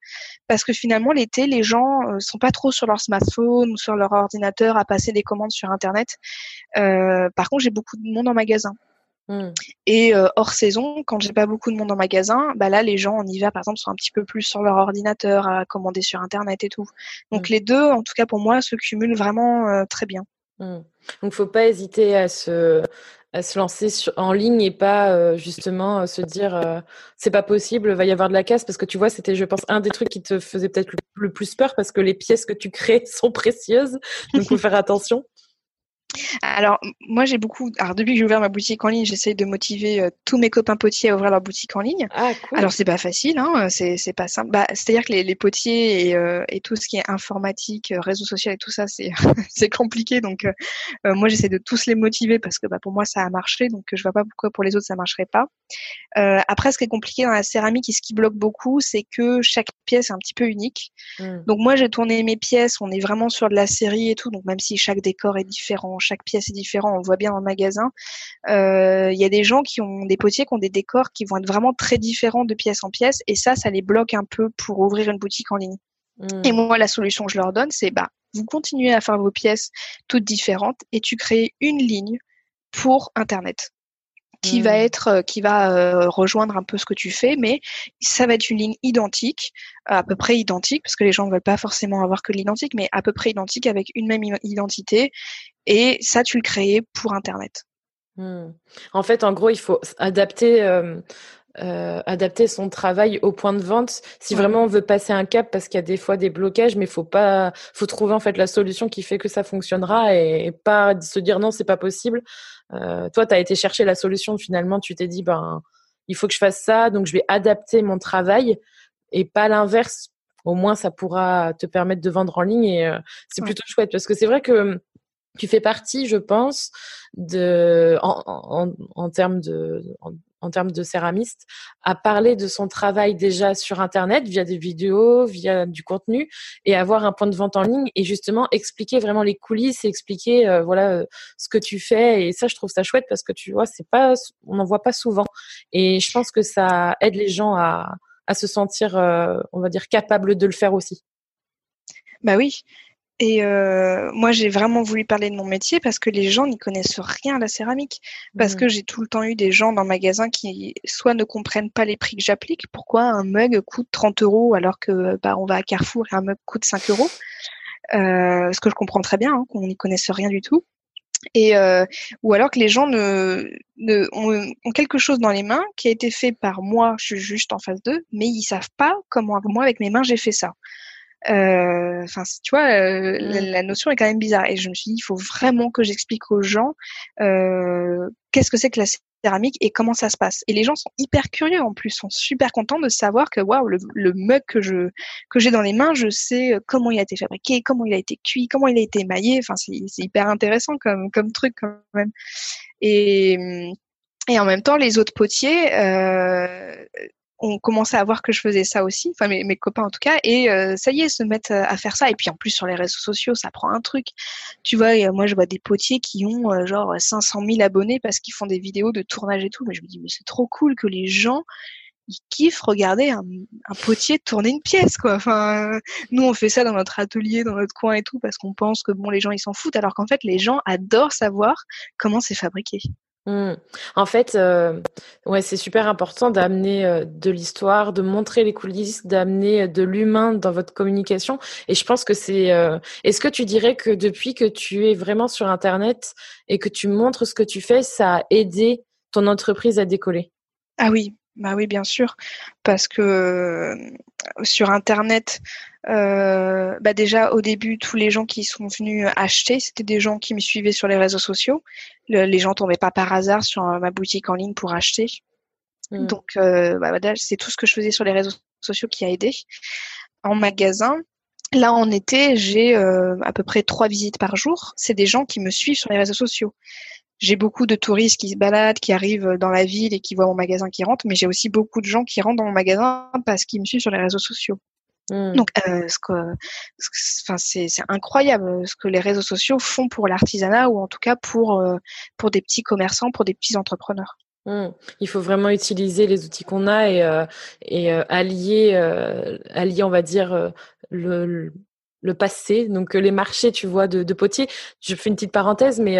parce que finalement, l'été, les gens euh, sont pas trop sur leur smartphone ou sur leur ordinateur à passer des commandes sur Internet. Euh, par contre, j'ai beaucoup de monde en magasin. Mmh. Et euh, hors saison, quand j'ai pas beaucoup de monde en magasin, bah là les gens en hiver par exemple sont un petit peu plus sur leur ordinateur à commander sur internet et tout. Donc mmh. les deux, en tout cas pour moi, se cumulent vraiment euh, très bien. Mmh. Donc faut pas hésiter à se à se lancer sur, en ligne et pas euh, justement se dire c'est pas possible, va y avoir de la casse parce que tu vois c'était je pense un des trucs qui te faisait peut-être le, le, plus peur parce que les pièces que tu crées sont précieuses donc faut faire attention. Alors, moi, j'ai beaucoup. Alors, depuis que j'ai ouvert ma boutique en ligne, j'essaye de motiver euh, tous mes copains potiers à ouvrir leur boutique en ligne. Ah, cool. Alors, c'est pas facile, hein, c'est, c'est pas simple. Bah, c'est-à-dire que les, les potiers et, euh, et, tout ce qui est informatique, euh, réseau social et tout ça, c'est, c'est compliqué. Donc, moi, j'essaie de tous les motiver parce que bah, pour moi, ça a marché. Donc, je vois pas pourquoi pour les autres, ça marcherait pas. après, ce qui est compliqué dans la céramique et ce qui bloque beaucoup, c'est que chaque pièce est un petit peu unique. Mmh. Donc, moi, j'ai tourné mes pièces. On est vraiment sur de la série et tout. Donc, même si chaque décor est différent, chaque pièce est différente, on voit bien dans le magasin. Euh, il y a des gens qui ont des potiers qui ont des décors qui vont être vraiment très différents de pièce en pièce, et ça, ça les bloque un peu pour ouvrir une boutique en ligne. Et mmh. moi, la solution que je leur donne, c'est bah, vous continuez à faire vos pièces toutes différentes et tu crées une ligne pour Internet qui va mmh. être euh, qui va euh, rejoindre un peu ce que tu fais mais ça va être une ligne identique à peu près identique parce que les gens ne veulent pas forcément avoir que l'identique mais à peu près identique avec une même identité et ça tu le crées pour internet mmh. en fait en gros il faut adapter euh, adapter son travail au point de vente si vraiment on veut passer un cap parce qu'il y a des fois des blocages mais faut pas faut trouver en fait la solution qui fait que ça fonctionnera et, pas se dire non c'est pas possible euh, toi, tu as été chercher la solution. Finalement, tu t'es dit, ben, il faut que je fasse ça, donc je vais adapter mon travail et pas l'inverse. Au moins, ça pourra te permettre de vendre en ligne et euh, c'est plutôt chouette parce que c'est vrai que tu fais partie, je pense, de, en, en, en termes de, en termes de céramiste, à parler de son travail déjà sur Internet, via des vidéos, via du contenu, et avoir un point de vente en ligne et justement expliquer vraiment les coulisses et expliquer euh, voilà euh, ce que tu fais. Et ça, je trouve ça chouette parce que tu vois, c'est pas, on n'en voit pas souvent. Et je pense que ça aide les gens à, se sentir, euh, on va dire, capables de le faire aussi. Bah oui, et euh, moi, j'ai vraiment voulu parler de mon métier parce que les gens n'y connaissent rien à la céramike. Parce mmh. que j'ai tout le temps eu des gens dans le magasin qui soit ne comprennent pas les prix que j'applique. Pourquoi un mug coûte 30 euros alors que bah, on va à Carrefour et un mug coûte 5 euros? Euh, Ce que je comprends très bien, hein, qu'on n'y connaisse rien du tout. Et euh, ou alors que les gens ne, ne ont, ont, quelque chose dans les mains qui a été fait par moi, je suis juste en face d'eux, mais ils savent pas comment moi avec mes mains j'ai fait ça. Euh, enfin, tu vois, euh, mmh. la, notion est quand même bizarre. Et je me suis dit, il faut vraiment que j'explique aux gens euh, qu'est-ce que c'est que la céramique et comment ça se passe. Et les gens sont hyper curieux en plus, sont super contents de savoir que waouh, le, le mug que je que j'ai dans les mains, je sais comment il a été fabriqué, comment il a été cuit, comment il a été émaillé. Enfin, c'est hyper intéressant comme comme truc quand même. Et et en même temps, les autres potiers, euh, on commençait à voir que je faisais ça aussi, enfin mes, mes copains en tout cas, et euh, ça y est, se mettre à faire ça. Et puis en plus sur les réseaux sociaux, ça prend un truc. Tu vois, moi je vois des potiers qui ont euh, genre 500 000 abonnés parce qu'ils font des vidéos de tournage et tout. Mais je me dis, mais c'est trop cool que les gens ils kiffent regarder un, un, potier tourner une pièce quoi. Enfin, nous on fait ça dans notre atelier, dans notre coin et tout parce qu'on pense que bon les gens ils s'en foutent, alors qu'en fait les gens adorent savoir comment c'est fabriqué. Mmh. En fait, euh, Ouais, c'est super important d'amener de l'histoire, de montrer les coulisses, d'amener de l'humain dans votre communication. Et je pense que c'est. Est-ce que tu dirais que depuis que tu es vraiment sur Internet et que tu montres ce que tu fais, ça a aidé ton entreprise à décoller? Ah oui, bah oui, bien sûr, parce que sur Internet, bah déjà au début, tous les gens qui sont venus acheter, c'était des gens qui me suivaient sur les réseaux sociaux. les gens tombaient pas par hasard sur ma boutique en ligne pour acheter. Mmh. Donc, bah, c'est tout ce que je faisais sur les réseaux sociaux qui a aidé. En magasin, là en été, j'ai à peu près trois visites par jour. C'est des gens qui me suivent sur les réseaux sociaux j'ai beaucoup de touristes qui se baladent, qui arrivent dans la ville et qui voient mon magasin qui rentre, mais j'ai aussi beaucoup de gens qui rentrent dans mon magasin parce qu'ils me suivent sur les réseaux sociaux. Mmh. Donc, euh, ce que, enfin, c'est, incroyable ce que les réseaux sociaux font pour l'artisanat ou en tout cas pour euh, pour des petits commerçants, pour des petits entrepreneurs. Mmh. Il faut vraiment utiliser les outils qu'on a et, euh, et allier, allier, on va dire, le, le passé, donc les marchés, tu vois, de, potiers. Je fais une petite parenthèse, mais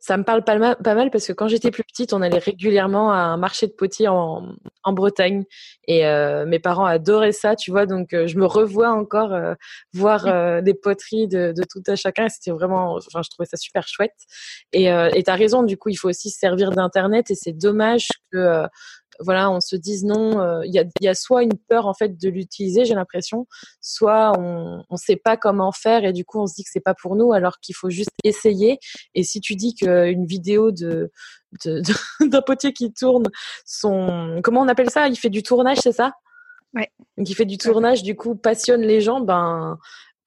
ça me parle pas mal, pas mal parce que quand j'étais plus petite, on allait régulièrement à un marché de potiers en, Bretagne et mes parents adoraient ça, tu vois. Donc je me revois encore voir des poteries de, tout à chacun. C'était vraiment, enfin, je trouvais ça super chouette. Et tu raison, du coup, il faut aussi se servir d'internet et c'est dommage que voilà, on se dise non. Euh, il y, a, soit une peur en fait de l'utiliser, j'ai l'impression, soit on ne sait pas comment faire et du coup on se dit que c'est pas pour nous, alors qu'il faut juste essayer. Et si tu dis qu'une vidéo de d'un potier qui tourne son comment on appelle ça? Il fait du tournage, c'est ça? Ouais. Qui fait du tournage, du coup passionne les gens, ben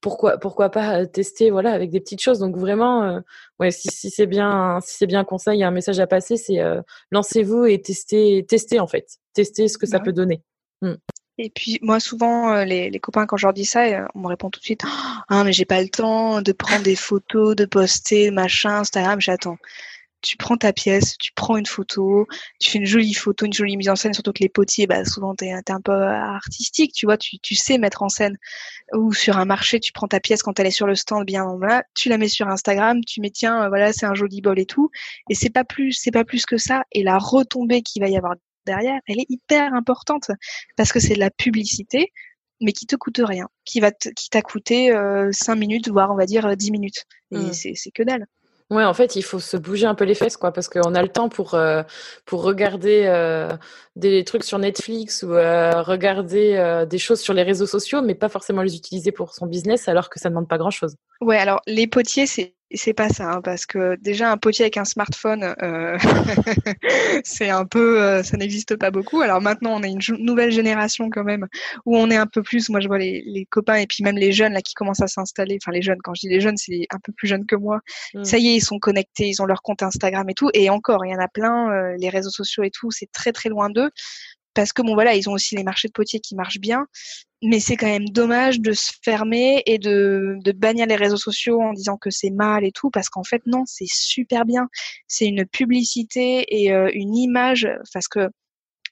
pourquoi pourquoi pas euh, tester voilà avec des petites choses. Donc vraiment euh, ouais si, si c'est bien si c'est bien un conseil un message à passer c'est euh, lancez-vous et testez testez en fait. Testez ce que ça bah peut donner. Mmh. Et puis moi souvent les, les, copains quand je leur dis ça, on me répond tout de suite ah mais j'ai pas le temps de prendre des photos, de poster machin Instagram, j'attends tu prends ta pièce, tu prends une photo, tu fais une jolie photo, une jolie mise en scène, surtout que les potiers, bah, souvent, tu es, un peu artistique, tu vois, tu, tu, sais mettre en scène. Ou sur un marché, tu prends ta pièce quand elle est sur le stand, bien tu la mets sur Instagram, tu mets, tiens, voilà, c'est un joli bol et tout. Et c'est pas plus, c'est pas plus que ça. Et la retombée qu'il va y avoir derrière, elle est hyper importante parce que c'est de la publicité mais qui te coûte rien, qui va qui t'a coûté euh, 5 minutes, voire on va dire 10 minutes. Et mmh. c'est que dalle. Ouais, en fait, il faut se bouger un peu les fesses, quoi, parce qu'on a le temps pour euh, regarder euh, des trucs sur Netflix ou euh, regarder des choses sur les réseaux sociaux, mais pas forcément les utiliser pour son business, alors que ça ne demande pas grand-chose. Ouais, alors les potiers, c'est c'est pas ça, hein, parce que déjà un potier avec un smartphone, euh, c'est un peu, euh, ça n'existe pas beaucoup. Alors maintenant, on a une nouvelle génération quand même où on est un peu plus. Moi, je vois les, les copains et puis même les jeunes là qui commencent à s'installer. Enfin, les jeunes, quand je dis les jeunes, c'est un peu plus jeunes que moi. Mmh. Ça y est, ils sont connectés, ils ont leur compte Instagram et tout. Et encore, il y en a plein, euh, les réseaux sociaux et tout, c'est très très loin d'eux parce que bon voilà, ils ont aussi les marchés de potiers qui marchent bien, mais c'est quand même dommage de se fermer et de, de bannir les réseaux sociaux en disant que c'est mal et tout, parce qu'en fait non, c'est super bien. C'est une publicité et euh, une image, parce que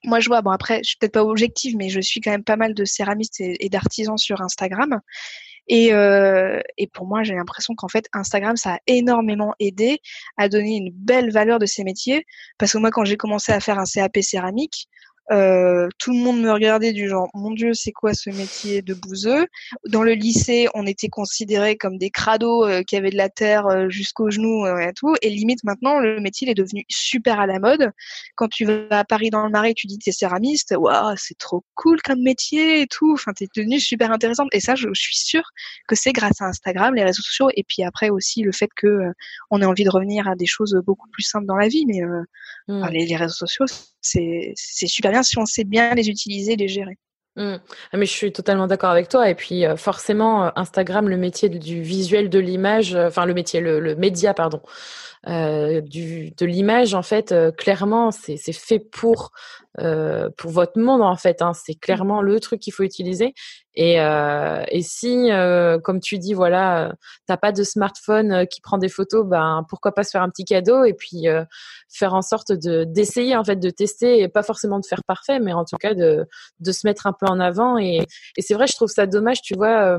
moi je vois, bon après, je suis peut-être pas objective, mais je suis quand même pas mal de céramistes et, d'artisans sur Instagram. Et, euh, et pour moi, j'ai l'impression qu'en fait, Instagram, ça a énormément aidé à donner une belle valeur de ces métiers. Parce que moi, quand j'ai commencé à faire un CAP céramique, euh, tout le monde me regardait du genre mon dieu c'est quoi ce métier de bouseux? Dans le lycée on était considérés comme des crados euh, qui avaient de la terre euh, jusqu'aux genoux et tout. Et limite maintenant le métier est devenu super à la mode. Quand tu vas à Paris dans le Marais tu dis t'es céramiste? Waouh c'est trop cool comme métier et tout. Enfin t'es devenue super intéressante. Et ça je, suis sûre que c'est grâce à Instagram les réseaux sociaux et puis après aussi le fait que on ait envie de revenir à des choses beaucoup plus simples dans la vie. Mais mmh. les, les réseaux sociaux c'est super bien si on sait bien les utiliser, les gérer. Mmh. Ah, mais je suis totalement d'accord avec toi. Et puis euh, forcément, euh, Instagram, le métier du visuel de l'image, euh, enfin le métier, le, média, pardon, du, de l'image, en fait, clairement, c'est fait pour pour votre monde, en fait. Hein. C'est clairement le truc qu'il faut utiliser. Et, euh, et si, euh, comme tu dis, voilà, euh, t'as pas de smartphone euh, qui prend des photos, ben pourquoi pas se faire un petit cadeau et puis faire en sorte de d'essayer en fait de tester et pas forcément de faire parfait, mais en tout cas de de se mettre un peu en avant. Et, et c'est vrai, je trouve ça dommage, tu vois.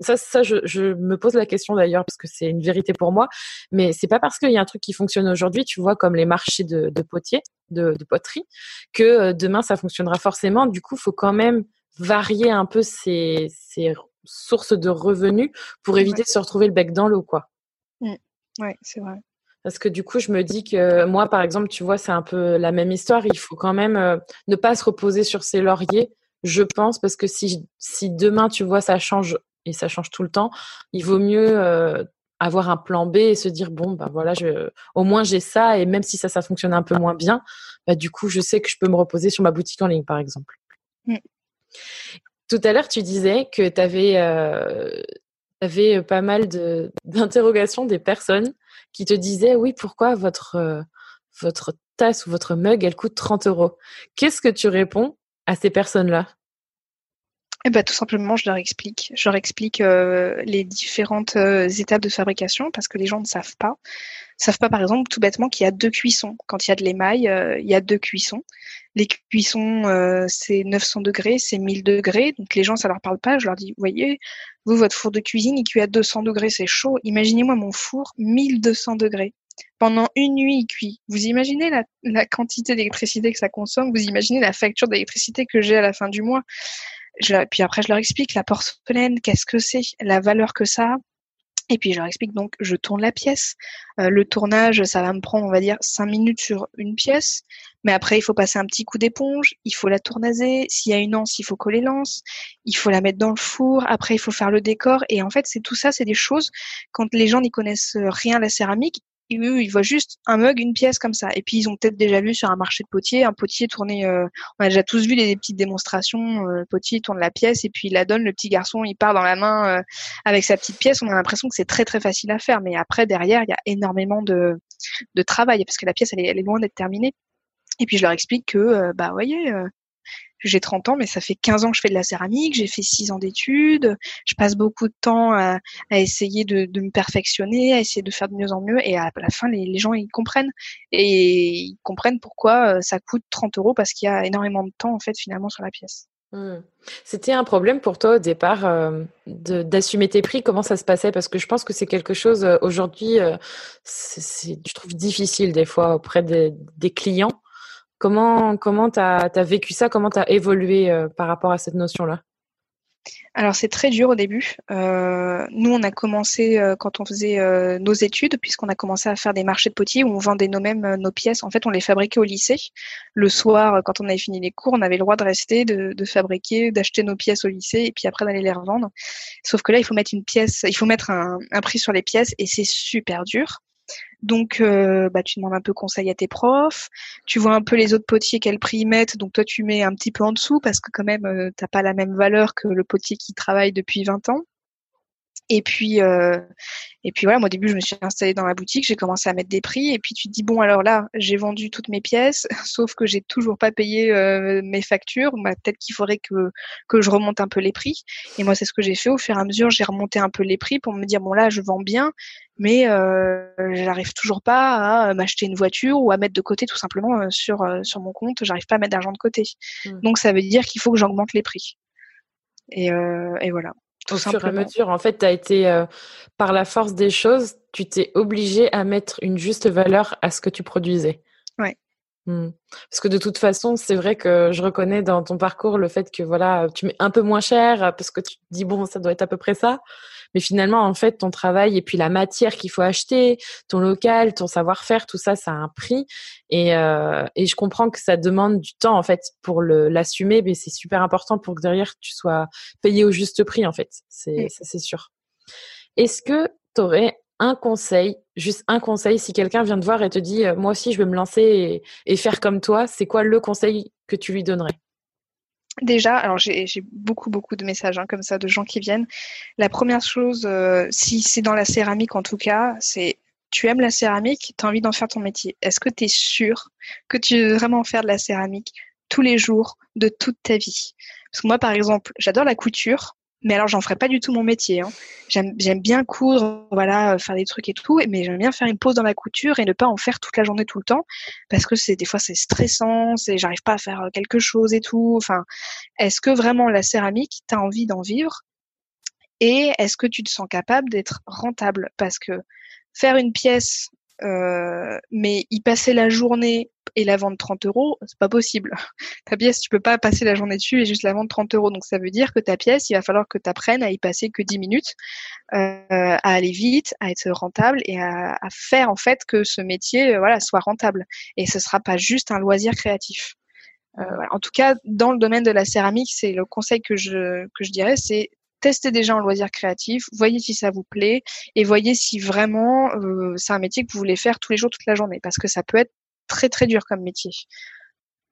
ça, ça, je, je me pose la question d'ailleurs parce que c'est une vérité pour moi. Mais c'est pas parce qu'il y a un truc qui fonctionne aujourd'hui, tu vois, comme les marchés de, de potiers, de, de poterie, que demain ça fonctionnera forcément. Du coup, faut quand même varier un peu ses, sources de revenus pour éviter de se retrouver le bec dans l'eau, quoi. Mmh. Oui, c'est vrai. Parce que du coup, je me dis que moi, par exemple, tu vois, c'est un peu la même histoire. Il faut quand même euh, ne pas se reposer sur ses lauriers, je pense, parce que si, si demain, tu vois, ça change et ça change tout le temps, il vaut mieux euh, avoir un plan B et se dire bon, bah voilà, je, au moins j'ai ça et même si ça, ça fonctionne un peu moins bien, bah du coup, je sais que je peux me reposer sur ma boutique en ligne, par exemple. Tout à l'heure, tu disais que tu avais, euh, avais, pas mal d'interrogations des personnes qui te disaient oui, pourquoi votre, euh, votre tasse ou votre mug, elle coûte 30 euros? Qu'est-ce que tu réponds à ces personnes-là? Eh ben, tout simplement, je leur explique. Je leur explique euh, les différentes euh, étapes de fabrication parce que les gens ne savent pas. savent pas, par exemple, tout bêtement, qu'il y a deux cuissons. Quand il y a de l'émail, euh, il y a deux cuissons. Les cuissons, c'est 900 degrés, c'est 1000 degrés. Donc les gens, ça leur parle pas. Je leur dis, voyez, vous, votre four de cuisine, il cuit à 200 degrés, c'est chaud. Imaginez-moi mon four, 1200 degrés. Pendant une nuit, il cuit. Vous imaginez la, la quantité d'électricité que ça consomme? Vous imaginez la facture d'électricité que j'ai à la fin du mois? Je, puis après, je leur explique la porcelaine, qu'est-ce que c'est, la valeur que ça a. Et puis je leur explique donc, je tourne la pièce. Euh, le tournage, ça va me prendre, on va dire, cinq minutes sur une pièce. Mais après, il faut passer un petit coup d'éponge, il faut la tournaser. S'il y a une anse, il faut coller l'anse. Il faut la mettre dans le four. Après, il faut faire le décor. Et en fait, c'est tout ça, c'est des choses, quand les gens n'y connaissent rien à la céramique, ils voient juste un mug, une pièce comme ça. Et puis, ils ont peut-être déjà vu sur un marché de potier, un potier tourné. Euh, on a déjà tous vu les, petites démonstrations. Euh, le potier tourne la pièce et puis il la donne. Le petit garçon, il part dans la main euh, avec sa petite pièce. On a l'impression que c'est très très facile à faire. Mais après, derrière, il y a énormément de, de travail parce que la pièce, elle est, loin d'être terminée. Et puis, je leur explique que, bah, voyez, j'ai 30 ans, mais ça fait 15 ans que je fais de la céramique, j'ai fait 6 ans d'études, je passe beaucoup de temps à, essayer de, me perfectionner, à essayer de faire de mieux en mieux, et à la fin, les, gens, ils comprennent. Et ils comprennent pourquoi euh, ça coûte 30 euros, parce qu'il y a énormément de temps, en fait, finalement, sur la pièce. Mmh. C'était un problème pour toi au départ euh, d'assumer tes prix? Comment ça se passait? Parce que je pense que c'est quelque chose euh, aujourd'hui, je trouve difficile des fois auprès des clients Comment comment t'as as vécu ça? Comment t'as évolué euh, par rapport à cette notion-là? Alors c'est très dur au début. Euh, nous, on a commencé euh, quand on faisait nos études, puisqu'on a commencé à faire des marchés de potiers où on vendait nous-mêmes nos pièces. En fait, on les fabriquait au lycée. Le soir, quand on avait fini les cours, on avait le droit de rester, de, de fabriquer, d'acheter nos pièces au lycée et puis après d'aller les revendre. Sauf que là, il faut mettre une pièce, il faut mettre un, un prix sur les pièces et c'est super dur. Donc, euh, bah, tu demandes un peu conseil à tes profs. Tu vois un peu les autres potiers quel prix ils mettent. Donc, toi, tu mets un petit peu en dessous parce que quand même, euh, t'as pas la même valeur que le potier qui travaille depuis 20 ans. Et puis, euh, et puis voilà, moi au début, je me suis installée dans la boutique, j'ai commencé à mettre des prix, et puis tu te dis bon alors là, j'ai vendu toutes mes pièces, sauf que j'ai toujours pas payé euh, mes factures. Bah, peut-être qu'il faudrait que que je remonte un peu les prix. Et moi, c'est ce que j'ai fait au fur et à mesure. J'ai remonté un peu les prix pour me dire bon là, je vends bien, mais euh, j'arrive toujours pas à m'acheter une voiture ou à mettre de côté tout simplement euh, sur euh, sur mon compte. J'arrive pas à mettre d'argent de côté. Mmh. Donc ça veut dire qu'il faut que j'augmente les prix. Et, et voilà au fur et à mesure, en fait, tu as été, euh, par la force des choses, tu t'es obligé à mettre une juste valeur à ce que tu produisais. Ouais. Mmh. Parce que de toute façon, c'est vrai que je reconnais dans ton parcours le fait que voilà, tu mets un peu moins cher parce que tu te dis bon, ça doit être à peu près ça. Mais finalement, en fait, ton travail et puis la matière qu'il faut acheter, ton local, ton savoir-faire, tout ça, ça a un prix. Et, euh, et je comprends que ça demande du temps en fait pour l'assumer, mais c'est super important pour que derrière tu sois payé au juste prix en fait. C'est ça, c'est sûr. Est-ce que tu aurais un conseil, juste un conseil, si quelqu'un vient te voir et te dit, euh, moi aussi, je veux me lancer et, faire comme toi, c'est quoi le conseil que tu lui donnerais? Déjà, alors j'ai beaucoup beaucoup de messages hein, comme ça de gens qui viennent. La première chose, euh, si c'est dans la céramique en tout cas, c'est tu aimes la céramique, tu as envie d'en faire ton métier. Est-ce que tu es sûr que tu veux vraiment faire de la céramique tous les jours de toute ta vie? Parce que moi, par exemple, j'adore la couture, mais alors j'en ferai pas du tout mon métier. Hein. J'aime bien coudre, voilà, faire des trucs et tout, mais j'aime bien faire une pause dans la couture et ne pas en faire toute la journée tout le temps, parce que c'est des fois c'est stressant, c'est j'arrive pas à faire quelque chose et tout. Enfin, est-ce que vraiment la céramique, t'as envie d'en vivre? Et est-ce que tu te sens capable d'être rentable? Parce que faire une pièce, euh, mais y passer la journée et la vendre 30 euros, c'est pas possible. Ta pièce, tu peux pas passer la journée dessus et juste la vendre 30 euros. Donc ça veut dire que ta pièce, il va falloir que tu apprennes à y passer que 10 minutes, euh, à aller vite, à être rentable et à, faire en fait que ce métier, euh, voilà, soit rentable. Et ce sera pas juste un loisir créatif. Euh, En tout cas, dans le domaine de la céramique, c'est le conseil que je que je dirais, c'est testez déjà un loisir créatif, voyez si ça vous plaît et voyez si vraiment euh, c'est un métier que vous voulez faire tous les jours, toute la journée, parce que ça peut être très très dur comme métier.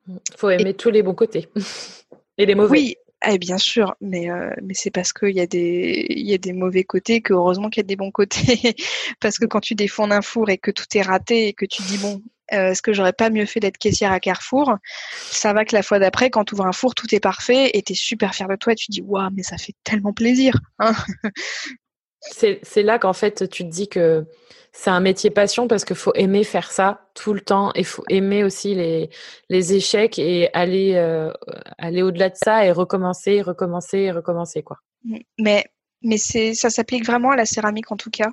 Il faut aimer tous les bons côtés et les mauvais. Oui, eh bien sûr, mais euh, mais c'est parce qu'il y a des il y a des mauvais côtés que heureusement qu'il y a des bons côtés parce que quand tu défondes un four et que tout est raté et que tu dis bon euh, est-ce que j'aurais pas mieux fait d'être caissière à Carrefour? Ça va que la fois d'après, quand tu ouvres un four, tout est parfait et tu es super fier de toi et tu dis waouh, mais ça fait tellement plaisir. Hein c'est là qu'en fait tu te dis que c'est un métier passion parce qu'il faut aimer faire ça tout le temps et faut aimer aussi les, les échecs et aller, euh, aller au-delà de ça et recommencer, recommencer recommencer. Quoi. Mais, mais ça s'applique vraiment à la céramique en tout cas.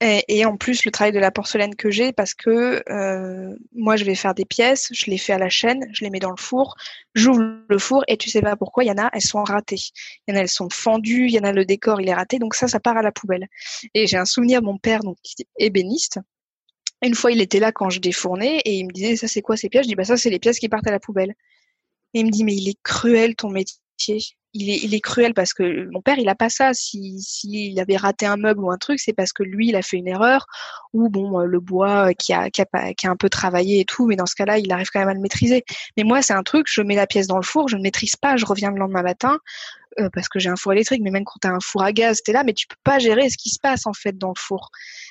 Et, en plus, le travail de la porcelaine que j'ai, parce que euh, moi, je vais faire des pièces, je les fais à la chaîne, je les mets dans le four, j'ouvre le four et tu sais pas pourquoi, il y en a, elles sont ratées. Il y en a, elles sont fendues, il y en a, le décor, il est raté, donc ça, ça part à la poubelle. Et j'ai un souvenir, mon père, donc, qui est ébéniste, une fois, il était là quand je défournais et il me disait, ça, c'est quoi ces pièces? Je dis, bah, ça, c'est les pièces qui partent à la poubelle. Et il me dit, mais il est cruel ton métier il est, cruel parce que mon père, il a pas ça. Si s'il avait raté un meuble ou un truc, c'est parce que lui, il a fait une erreur ou bon, euh, le bois qui a, qui a, qui a un peu travaillé et tout. Mais dans ce cas-là, il arrive quand même à le maîtriser. Mais moi, c'est un truc, je mets la pièce dans le four, je ne maîtrise pas. Je reviens le lendemain matin euh, parce que j'ai un four électrique. Mais même quand tu as un four à gaz, tu es là, mais tu peux pas gérer ce qui se passe en fait dans le four.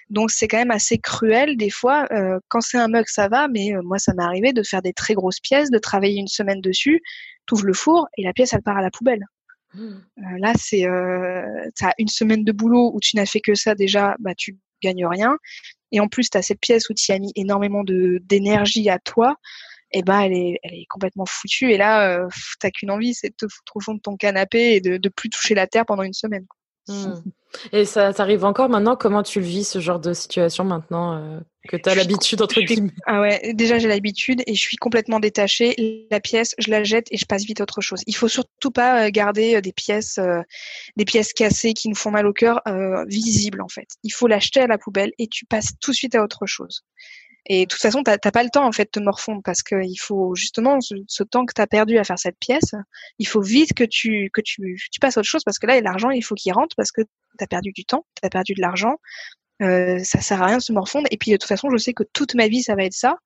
Donc c'est quand même assez cruel des fois. Euh, quand c'est un mug, ça va, mais moi, ça m'est arrivé de faire des très grosses pièces, de travailler une semaine dessus. T'ouvres le four et la pièce, elle part à la poubelle. Euh, là, c'est euh, as une semaine de boulot où tu n'as fait que ça déjà, bah tu gagnes rien. Et en plus, tu cette pièce où tu as mis énormément d'énergie à toi. Et ben elle est, elle est complètement foutue. Et là, euh, t'as qu'une envie, c'est de te foutre au fond de ton canapé et de, de plus toucher la terre pendant une semaine. Mmh. Et ça t'arrive encore maintenant? Comment tu le vis, ce genre de situation maintenant euh, que tu as l'habitude, entre guillemets? Ah ouais, déjà j'ai l'habitude et je suis complètement détachée. La pièce, je la jette et je passe vite à autre chose. Il faut surtout pas euh, garder euh, des pièces, des pièces cassées qui nous font mal au cœur visibles en fait. Il faut l'acheter à la poubelle et tu passes tout de suite à autre chose. Et de toute façon, t'as pas le temps en fait de te morfondre parce qu'il faut justement ce, temps que tu as perdu à faire cette pièce, il faut vite que tu que tu, tu passes à autre chose parce que là, l'argent, il faut qu'il rentre parce que tu as perdu du temps, tu as perdu de l'argent. Euh, ça sert à rien de se morfondre. Et puis de toute façon, je sais que toute ma vie, ça va être ça.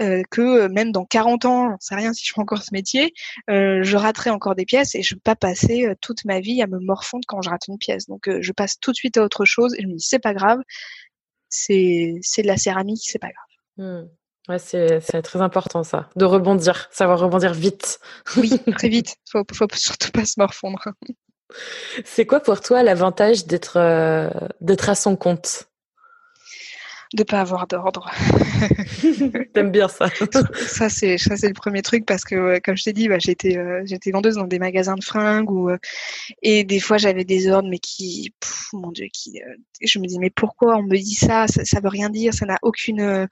Euh, que même dans 40 ans, c'est rien si je fais encore ce métier, euh, je raterai encore des pièces et je ne peux pas passer euh, toute ma vie à me morfondre quand je rate une pièce. Donc euh, je passe tout de suite à autre chose et je me dis c'est pas grave, c'est de la céramique, c'est pas grave. Mmh. Ouais, c'est très important ça, de rebondir, savoir rebondir vite. Oui, très vite. Faut, faut surtout pas se morfondre. C'est quoi pour toi l'avantage d'être euh, d'être à son compte? De pas avoir d'ordre. T'aimes bien ça Ça c'est ça c'est le premier truc parce que comme je t'ai dit, bah, j'étais euh, j'étais vendeuse dans des magasins de fringues ou euh, et des fois j'avais des ordres mais qui mon dieu qui euh, je me dis mais pourquoi on me dit ça? Ça, ça veut rien dire, ça n'a aucune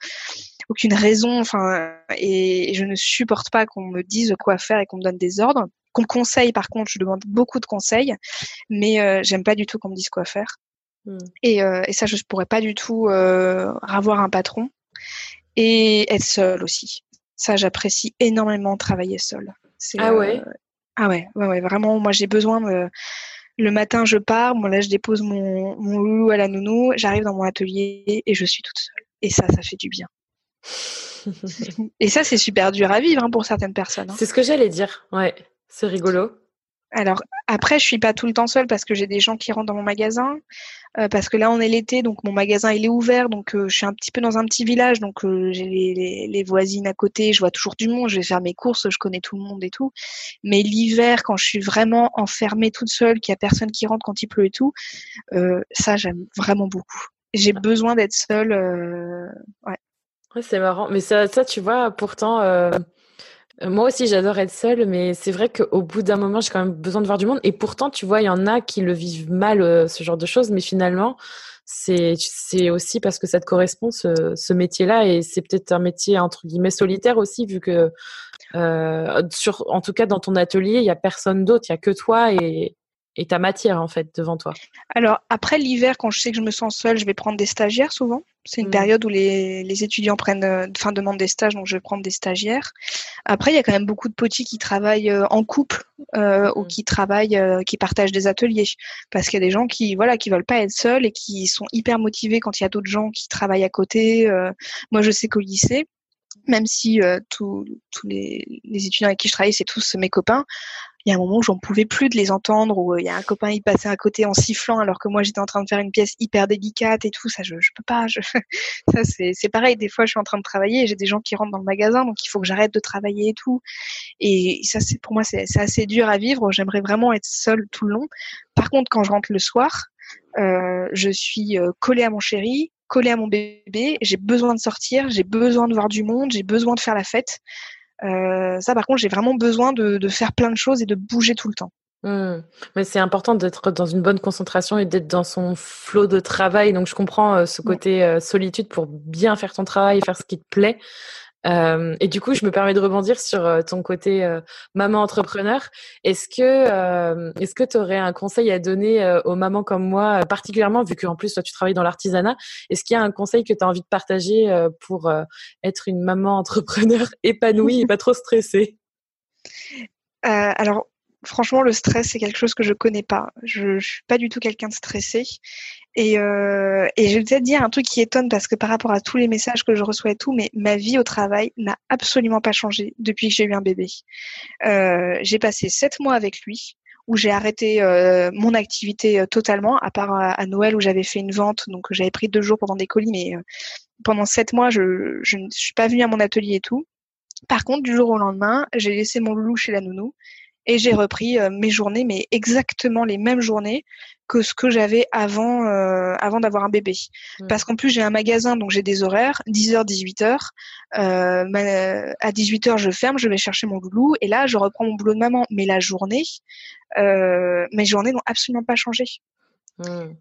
aucune raison enfin et, je ne supporte pas qu'on me dise quoi faire et qu'on me donne des ordres. Qu'on me conseille par contre, je demande beaucoup de conseils mais j'aime pas du tout qu'on me dise quoi faire. Mm. Et, euh, et, ça, je ne pourrais pas du tout euh, avoir un patron et être seule aussi. Ça, j'apprécie énormément travailler seule. Ah ouais? Euh, ah ouais, ouais, ouais, vraiment. Moi, j'ai besoin de. Le matin, je pars. Moi, là, je dépose mon, mon loulou à la nounou. J'arrive dans mon atelier et je suis toute seule. Et ça, ça fait du bien. et ça, c'est super dur à vivre hein, pour certaines personnes. Hein. C'est ce que j'allais dire. Ouais, c'est rigolo. Alors après, je suis pas tout le temps seule parce que j'ai des gens qui rentrent dans mon magasin. Euh, parce que là, on est l'été, donc mon magasin il est ouvert, donc euh, je suis un petit peu dans un petit village, donc euh, j'ai les, les, voisines à côté, je vois toujours du monde, je vais faire mes courses, je connais tout le monde et tout. Mais l'hiver, quand je suis vraiment enfermée toute seule, qu'il y a personne qui rentre quand il pleut et tout, ça j'aime vraiment beaucoup. J'ai besoin d'être seule. ouais. ouais c'est marrant, mais ça, ça, tu vois, pourtant euh, moi aussi, j'adore être seule, mais c'est vrai qu'au bout d'un moment, j'ai quand même besoin de voir du monde. Et pourtant, tu vois, il y en a qui le vivent mal, euh, ce genre de choses, mais finalement, c'est aussi parce que ça te correspond, ce, métier-là. Et c'est peut-être un métier, entre guillemets, solitaire aussi, vu que, euh, en tout cas, dans ton atelier, il n'y a personne d'autre, il n'y a que toi et, et ta matière, en fait, devant toi. Alors, après l'hiver, quand je sais que je me sens seule, je vais prendre des stagiaires souvent. C'est une mmh. période où les, les, étudiants prennent, euh, enfin, demandent des stages, donc je vais prendre des stagiaires. Après, il y a quand même beaucoup de petits qui travaillent euh, en couple euh, ou mmh. qui travaillent, euh, qui partagent des ateliers, parce qu'il y a des gens qui, voilà, qui veulent pas être seuls et qui sont hyper motivés quand il y a d'autres gens qui travaillent à côté. moi, je sais qu'au lycée, même si tous les, les, étudiants avec qui je travaille, c'est tous mes copains, il y a un moment où j'en pouvais plus de les entendre, où euh, il y a un copain il passait à côté en sifflant alors que moi j'étais en train de faire une pièce hyper délicate et tout. Ça, je, je peux pas. Je... ça, c'est, pareil. Des fois, je suis en train de travailler et j'ai des gens qui rentrent dans le magasin, donc il faut que j'arrête de travailler et tout. Et ça, c'est pour moi, c'est, c'est assez dur à vivre. J'aimerais vraiment être seule tout le long. Par contre, quand je rentre le soir, euh, je suis euh, collée à mon chéri, collée à mon bébé. J'ai besoin de sortir, j'ai besoin de voir du monde, j'ai besoin de faire la fête. Euh, ça, par contre, j'ai vraiment besoin de, de, faire plein de choses et de bouger tout le temps. Mmh. Mais c'est important d'être dans une bonne concentration et d'être dans son flot de travail. Donc, je comprends euh, ce côté euh, solitude pour bien faire ton travail et faire ce qui te plaît. Euh, et du coup, je me permets de rebondir sur euh, ton côté euh, maman entrepreneur. Est-ce que est-ce que tu aurais un conseil à donner aux mamans comme moi, particulièrement vu qu'en plus toi tu travailles dans l'artisanat Est-ce qu'il y a un conseil que tu as envie de partager pour être une maman entrepreneur épanouie et pas trop stressée? Alors franchement, le stress, c'est quelque chose que je connais pas. Je, je suis pas du tout quelqu'un de stressé. Et, euh, et je vais peut-être dire un truc qui étonne parce que par rapport à tous les messages que je reçois et tout, mais ma vie au travail n'a absolument pas changé depuis que j'ai eu un bébé. Euh, j'ai passé sept mois avec lui où j'ai arrêté euh, mon activité totalement, à part à, Noël où j'avais fait une vente, donc j'avais pris deux jours pendant des colis, mais pendant sept mois, je, je ne suis pas venue à mon atelier et tout. Par contre, du jour au lendemain, j'ai laissé mon loulou chez la nounou et j'ai repris euh, mes journées, mais exactement les mêmes journées que ce que j'avais avant euh, avant d'avoir un bébé. Mmh. Parce qu'en plus j'ai un magasin, donc j'ai des horaires, 10h, 18h. Euh, à 18h je ferme, je vais chercher mon loulou et là je reprends mon boulot de maman. Mais la journée, euh, mes journées n'ont absolument pas changé. Mmh.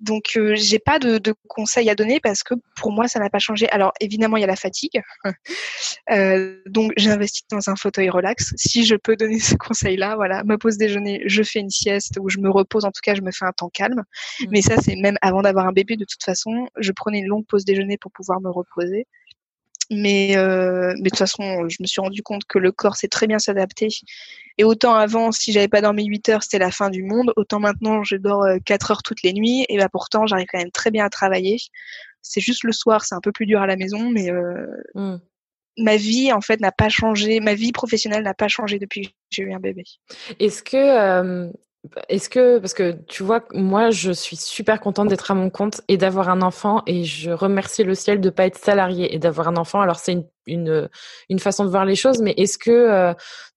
Donc euh, j'ai pas de, de, conseils à donner parce que pour moi ça n'a pas changé. Alors évidemment il y a la fatigue, euh, donc j'ai investi dans un fauteuil relax. Si je peux donner ce conseil-là, voilà, ma pause déjeuner, je fais une sieste ou je me repose. En tout cas je me fais un temps calme. Mmh. Mais ça c'est même avant d'avoir un bébé de toute façon, je prenais une longue pause déjeuner pour pouvoir me reposer. Mais, euh, mais de toute façon, je me suis rendu compte que le corps sait très bien s'adapter. Et autant avant, si j'avais pas dormi 8 heures, c'était la fin du monde. Autant maintenant, je dors 4 euh, heures toutes les nuits. Et bah pourtant, j'arrive quand même très bien à travailler. C'est juste le soir, c'est un peu plus dur à la maison, mais euh, mmh. ma vie en fait n'a pas changé. Ma vie professionnelle n'a pas changé depuis que j'ai eu un bébé. Est-ce que euh, est-ce que, parce que tu vois, moi, je suis super contente d'être à mon compte et d'avoir un enfant et je remercie le ciel de ne pas être salarié et d'avoir un enfant. Alors, c'est une, une, une, façon de voir les choses, mais est-ce que euh,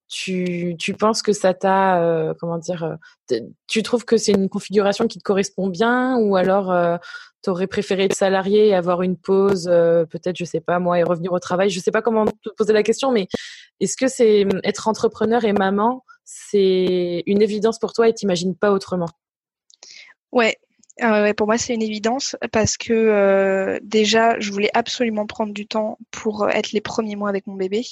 tu, tu penses que ça t'a, euh, comment dire, euh, tu trouves que c'est une configuration qui te correspond bien ou alors aurais préféré être salarié et avoir une pause, peut-être, je sais pas, moi, et revenir au travail? Je sais pas comment te poser la question, mais est-ce que c'est être entrepreneur et maman c'est une évidence pour toi et t'imagines pas autrement Ouais, euh, pour moi, c'est une évidence parce que euh, déjà, je voulais absolument prendre du temps pour être les premiers mois avec mon bébé.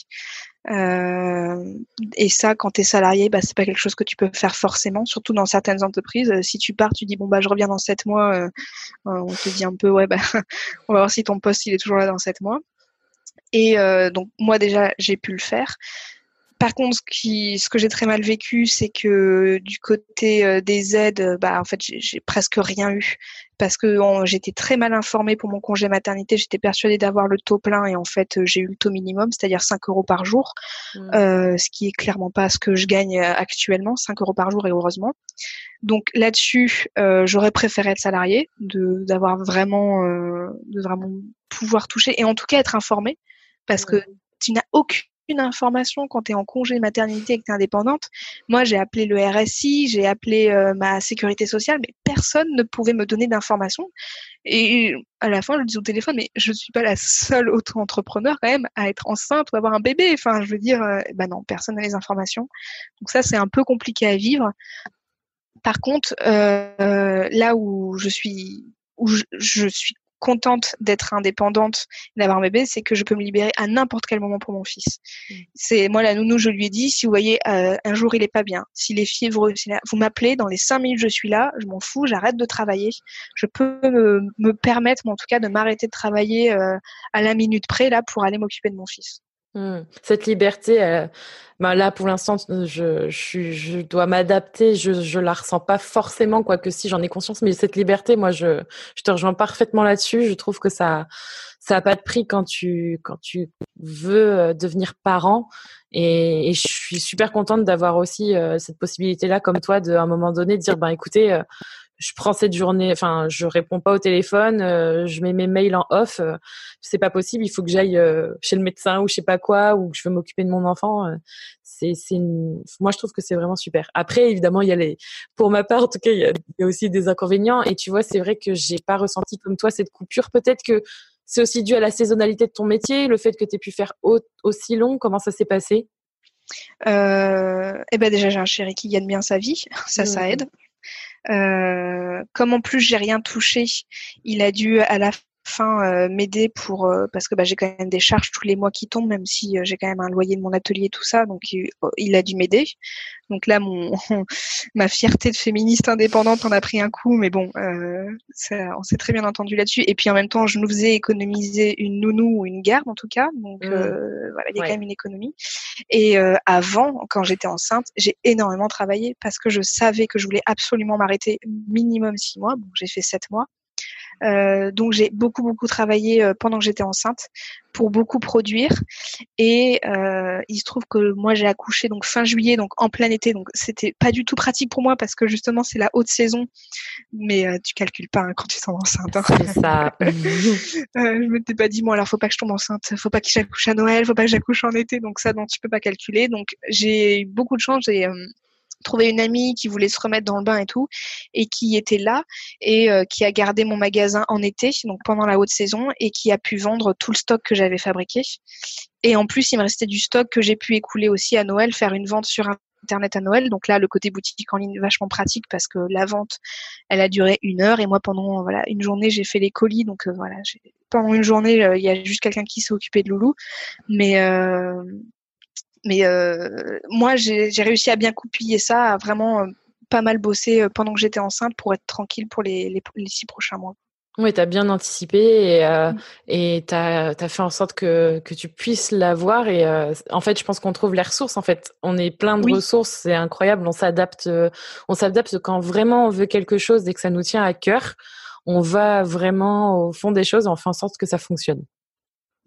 Euh, et ça, quand tu es salarié, bah, c'est pas quelque chose que tu peux faire forcément, surtout dans certaines entreprises. Si tu pars, tu dis bon bah je reviens dans sept mois, on te dit un peu ouais bah on va voir si ton poste il est toujours là dans sept mois. Et donc moi déjà j'ai pu le faire. Par contre, ce, qui, ce que j'ai très mal vécu, c'est que du côté euh, des aides, bah en fait, j'ai presque rien eu parce que j'étais très mal informée pour mon congé maternité. J'étais persuadée d'avoir le taux plein et en fait, j'ai eu le taux minimum, c'est-à-dire 5 euros par jour, mmh. euh, ce qui est clairement pas ce que je gagne euh, actuellement, 5 euros par jour et heureusement. Donc là-dessus, euh, j'aurais préféré être salariée, de d'avoir vraiment, euh, de vraiment pouvoir toucher et en tout cas être informée, parce que tu n'as aucune information quand tu es en congé maternité et que tu es indépendante. Moi, j'ai appelé le RSI, j'ai appelé euh, ma sécurité sociale, mais personne ne pouvait me donner d'informations. Et à la fin, je dis au téléphone, mais je ne suis pas la seule auto-entrepreneur quand même à être enceinte ou avoir un bébé. Enfin, je veux dire, bah non, personne n'a les informations. Donc ça, c'est un peu compliqué à vivre. Par contre, euh, là où je suis où je suis contente d'être indépendante, d'avoir un bébé, c'est que je peux me libérer à n'importe quel moment pour mon fils. Mm. C'est moi la nounou, je lui ai dit si vous voyez euh, un jour il est pas bien, s'il est fiévreux, vous m'appelez dans les cinq minutes je suis là, je m'en fous, j'arrête de travailler, je peux me, permettre, en tout cas, de m'arrêter de travailler euh, à la minute près là pour aller m'occuper de mon fils. Mmh. Cette liberté, euh, ben là pour l'instant, je, je, je dois m'adapter. Je, je la ressens pas forcément, quoique si j'en ai conscience. Mais cette liberté, moi, je, je te rejoins parfaitement là-dessus. Je trouve que ça, ça a pas de prix quand tu, quand tu veux euh, devenir parent. Et, et je suis super contente d'avoir aussi euh, cette possibilité-là, comme toi, de un moment donné dire, ben écoutez, je prends cette journée, enfin, je réponds pas au téléphone, euh, je mets mes mails en off. Euh, c'est pas possible. Il faut que j'aille euh, chez le médecin ou je sais pas quoi, ou que je veux m'occuper de mon enfant. c'est, c'est, moi, je trouve que c'est vraiment super. Après, évidemment, il y a les, pour ma part, en tout cas, il y a, il y a aussi des inconvénients. Et tu vois, c'est vrai que j'ai pas ressenti comme toi cette coupure. Peut-être que c'est aussi dû à la saisonnalité de ton métier, le fait que tu aies pu faire aussi long. Comment ça s'est passé? Euh, eh ben déjà j'ai un chéri qui gagne bien sa vie, ça ça mmh. aide. Euh, comme en plus j'ai rien touché, il a dû à la fin euh, m'aider pour euh, parce que bah, j'ai quand même des charges tous les mois qui tombent même si j'ai quand même un loyer de mon atelier tout ça donc il, a dû m'aider donc là mon ma fierté de féministe indépendante en a pris un coup mais bon ça, on s'est très bien entendu là-dessus et puis en même temps je nous faisais économiser une nounou ou une garde en tout cas donc mmh. voilà il y a quand même une économie et euh, avant, quand j'étais enceinte, j'ai énormément travaillé parce que je savais que je voulais absolument m'arrêter minimum six mois. Bon, j'ai fait sept mois. Euh, donc j'ai beaucoup beaucoup travaillé euh, pendant que j'étais enceinte pour beaucoup produire. Et euh, il se trouve que moi j'ai accouché donc fin juillet donc en plein été. Donc c'était pas du tout pratique pour moi parce que justement c'est la haute saison. Mais euh, tu calcules pas hein, quand tu tombes enceinte hein. c'est ça. Euh, je m'étais pas dit moi alors faut pas que je tombe enceinte. Faut pas que j'accouche à Noël. Faut pas que j'accouche en été. Donc ça donc tu peux pas calculer. Donc j'ai eu beaucoup de chance. J'ai trouvé une amie qui voulait se remettre dans le bain et tout, et qui était là et euh, qui a gardé mon magasin en été, donc pendant la haute saison, et qui a pu vendre tout le stock que j'avais fabriqué. Et en plus, il me restait du stock que j'ai pu écouler aussi à Noël, faire une vente sur Internet à Noël. Donc là, le côté boutique en ligne vachement pratique parce que la vente, elle a duré une heure et moi pendant voilà une journée, j'ai fait les colis. Donc euh, voilà, pendant une journée, euh, il y a juste quelqu'un qui s'est occupé de Loulou. Mais mais euh, moi, j'ai réussi à bien coupiller ça, à vraiment euh, pas mal bosser euh, pendant que j'étais enceinte pour être tranquille pour les, les, six prochains mois. Oui, tu as bien anticipé et euh, mm. tu as, fait en sorte que, que tu puisses l'avoir. Et en fait, je pense qu'on trouve les ressources. En fait, on est plein de ressources, c'est incroyable. On s'adapte, on s'adapte quand vraiment on veut quelque chose et que ça nous tient à cœur. On va vraiment au fond des choses et on fait en sorte que ça fonctionne.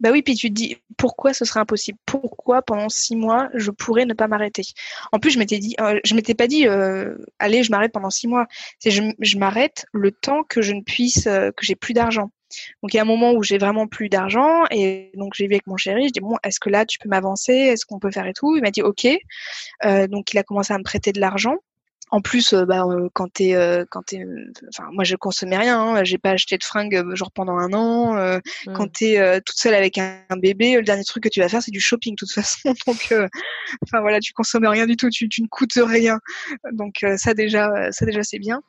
Bah oui, puis tu te dis pourquoi ce serait impossible? Pourquoi pendant six mois je pourrais ne pas m'arrêter? En plus, je m'étais dit, euh, je m'étais pas dit, euh, allez, je m'arrête pendant six mois. C'est je, m'arrête le temps que je ne puisse, euh, que j'ai plus d'argent. Donc il y a un moment où j'ai vraiment plus d'argent et donc j'ai vu avec mon chéri, je dis bon, est-ce que là tu peux m'avancer? Est-ce qu'on peut faire et tout? Il m'a dit ok. donc il a commencé à me prêter de l'argent en plus, euh, bah, euh, quand t'es, euh, quand t'es, enfin, moi je consommais rien. Hein, j'ai pas acheté de fringues genre pendant un an. Mmh. Quand t'es toute seule avec un, bébé, le dernier truc que tu vas faire, c'est du shopping de toute façon. Donc, enfin voilà, tu consommes rien du tout, tu, tu ne coûtes rien. Donc ça déjà, ça déjà c'est bien.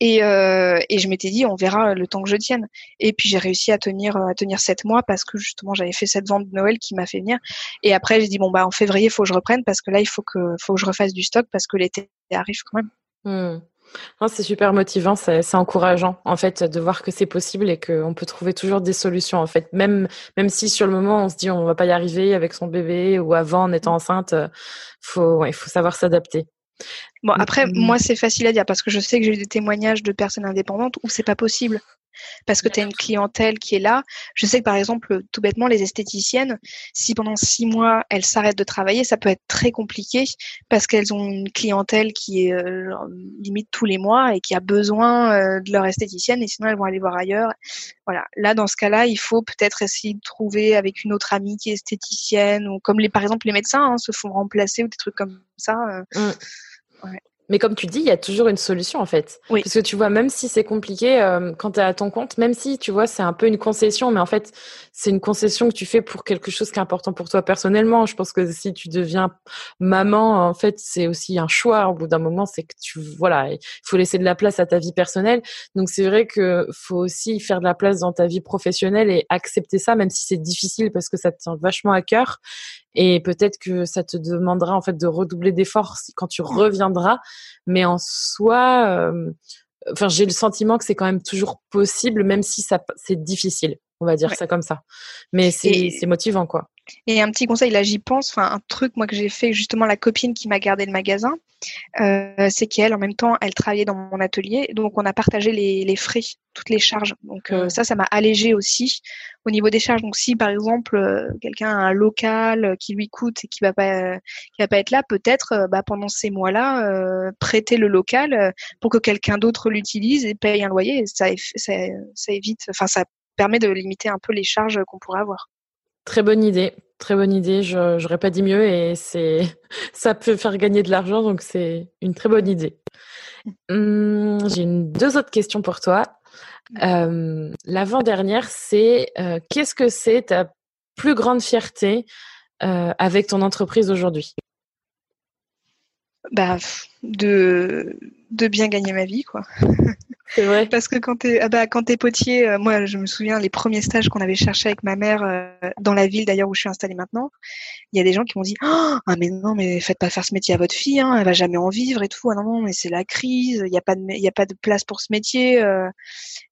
Et, euh, et, je m'étais dit, on verra le temps que je tienne. Et puis j'ai réussi à tenir à tenir sept mois parce que justement j'avais fait cette vente de Noël qui m'a fait venir. Et après j'ai dit bon bah en février il faut que je reprenne parce que là il faut que faut que je refasse du stock parce que l'été arrive quand même. Mmh. c'est super motivant, c'est encourageant en fait de voir que c'est possible et qu'on peut trouver toujours des solutions en fait. Même même si sur le moment on se dit on va pas y arriver avec son bébé ou avant en étant enceinte, faut il faut savoir s'adapter. Bon après moi c'est facile à dire parce que je sais que j'ai eu des témoignages de personnes indépendantes où c'est pas possible parce que tu as une clientèle qui est là. Je sais que par exemple, tout bêtement, les esthéticiennes, si pendant six mois elles s'arrêtent de travailler, ça peut être très compliqué parce qu'elles ont une clientèle qui est euh, limite tous les mois et qui a besoin euh, de leur esthéticienne et sinon elles vont aller voir ailleurs. Voilà. Là, dans ce cas-là, il faut peut-être essayer de trouver avec une autre amie qui est esthéticienne ou comme les, par exemple, les médecins hein, se font remplacer ou des trucs comme ça. Euh, mmh. Ouais. Mais comme tu dis, il y a toujours une solution en fait. Oui. Parce que tu vois, même si c'est compliqué euh, quand tu es à ton compte, même si tu vois, c'est un peu une concession, mais en fait, c'est une concession que tu fais pour quelque chose qui est important pour toi personnellement. Je pense que si tu deviens maman, en fait, c'est aussi un choix. Au bout d'un moment, c'est que tu, voilà, il faut laisser de la place à ta vie personnelle. Donc c'est vrai que faut aussi faire de la place dans ta vie professionnelle et accepter ça, même si c'est difficile parce que ça te tient vachement à cœur. Et peut-être que ça te demandera en fait de redoubler d'efforts quand tu reviendras. Mais en soi, euh, enfin, j'ai le sentiment que c'est quand même toujours possible, même si ça c'est difficile. On va dire ça comme ça. Mais c'est motivant, quoi. Et un petit conseil, là j'y pense, enfin un truc moi que j'ai fait justement la copine qui m'a gardé le magasin, euh, c'est qu'elle en même temps elle travaillait dans mon atelier, donc on a partagé les, les frais, toutes les charges. Donc euh, ça, ça m'a allégé aussi au niveau des charges. Donc si par exemple euh, quelqu'un a un local qui lui coûte et qui va pas qui va pas être là, peut-être bah, pendant ces mois-là prêter le local pour que quelqu'un d'autre l'utilise et paye un loyer. Ça, ça, ça évite, enfin ça permet de limiter un peu les charges qu'on pourrait avoir. Très bonne idée, très bonne idée. Je n'aurais pas dit mieux et c'est ça peut faire gagner de l'argent, donc c'est une très bonne idée. Hum, j'ai deux autres questions pour toi. Euh, l'avant-dernière, c'est euh, qu'est-ce que c'est ta plus grande fierté euh, avec ton entreprise aujourd'hui? Bah, de de bien gagner ma vie, quoi. C'est vrai. Parce que quand t'es ah bah, quand t'es potier, euh, moi je me souviens les premiers stages qu'on avait cherché avec ma mère euh, dans la ville d'ailleurs où je suis installée maintenant, il y a des gens qui m'ont dit oh, ah mais non mais faites pas faire ce métier à votre fille, hein, elle va jamais en vivre et tout. Ah non non mais c'est la crise, il y a pas de il y a pas de place pour ce métier. Euh.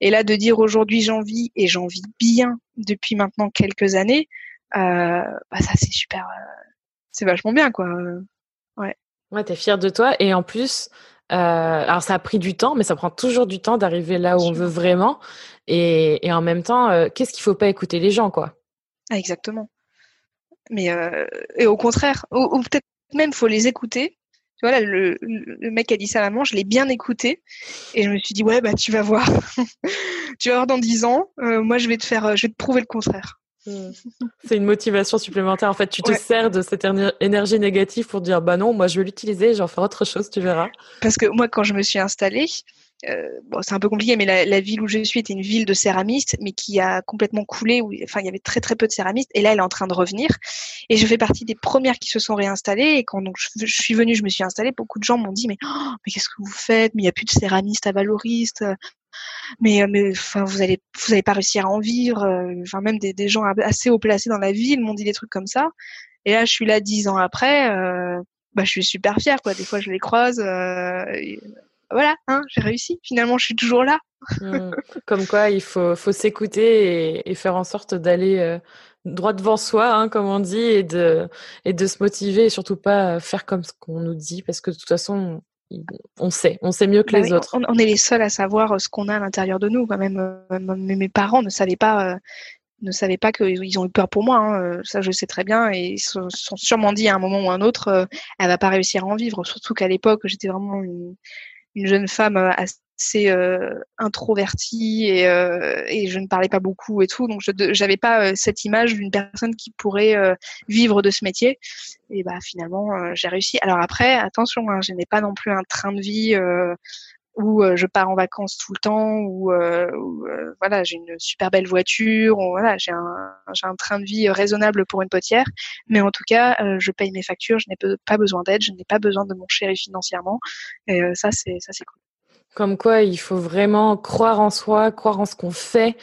Et là de dire aujourd'hui j'en vis et j'en vis bien depuis maintenant quelques années, bah ça c'est super, c'est vachement bien quoi. Ouais. Ouais, t'es fière de toi et en plus euh, alors ça a pris du temps, mais ça prend toujours du temps d'arriver là où on veut vraiment. Et, et en même temps, euh, qu'est-ce qu'il faut pas écouter les gens, quoi? Ah, Exactement. Mais euh, et au contraire, ou, peut-être même faut les écouter. Tu vois là, le, le mec a dit ça à maman, je l'ai bien écouté et je me suis dit ouais bah tu vas voir, tu vas voir dans dix ans, euh, moi je vais te faire, je vais te prouver le contraire. C'est une motivation supplémentaire. En fait, tu te sers de cette énergie négative pour dire bah non, moi je vais l'utiliser, j'en ferai autre chose, tu verras. Parce que moi, quand je me suis installée, euh, bon, c'est un peu compliqué, mais la, ville où je suis était une ville de céramistes, mais qui a complètement coulé. Où, enfin, il y avait très très peu de céramistes, et là, elle est en train de revenir. Et je fais partie des premières qui se sont réinstallées. Et quand donc je, suis venue, je me suis installée. Beaucoup de gens m'ont dit mais oh, mais qu'est-ce que vous faites? Mais il n'y a plus de céramistes à Valoriste mais euh, mais enfin vous allez vous pas réussir à en vivre euh, enfin même des, des gens assez haut placés dans la ville m'ont dit des trucs comme ça. Et là je suis là dix ans après euh, bah je suis super fière quoi. Des fois je les croise voilà hein, j'ai réussi. Finalement je suis toujours là. Mmh. comme quoi il faut faut s'écouter et, et, faire en sorte d'aller droit devant soi, hein, comme on dit, et de, et de se motiver et surtout pas faire comme ce qu'on nous dit, parce que de toute façon, on sait, on sait mieux que bah les autres. On, est les seuls à savoir euh, ce qu'on a à l'intérieur de nous. Quand même, euh, mes parents ne savaient pas, euh, ne savaient pas qu'ils ont eu peur pour moi. Hein. Ça, je sais très bien, et ils se sont sûrement dit à un moment ou à un autre, elle va pas réussir à en vivre. Surtout qu'à l'époque, j'étais vraiment une, une, jeune femme assez euh, introvertie et, euh, et, je ne parlais pas beaucoup et tout. Donc, je n'avais pas euh, cette image d'une personne qui pourrait euh, vivre de ce métier. Et bah finalement, j'ai réussi. Alors après, attention, hein, je n'ai pas non plus un train de vie où je pars en vacances tout le temps, ou voilà, j'ai une super belle voiture, ou voilà, j'ai un, j'ai un train de vie raisonnable pour une potière. Mais en tout cas, je paye mes factures, je n'ai pas besoin d'aide, je n'ai pas besoin de mon chéri financièrement. Et ça, c'est ça, c'est cool. Comme quoi, il faut vraiment croire en soi, croire en ce qu'on fait,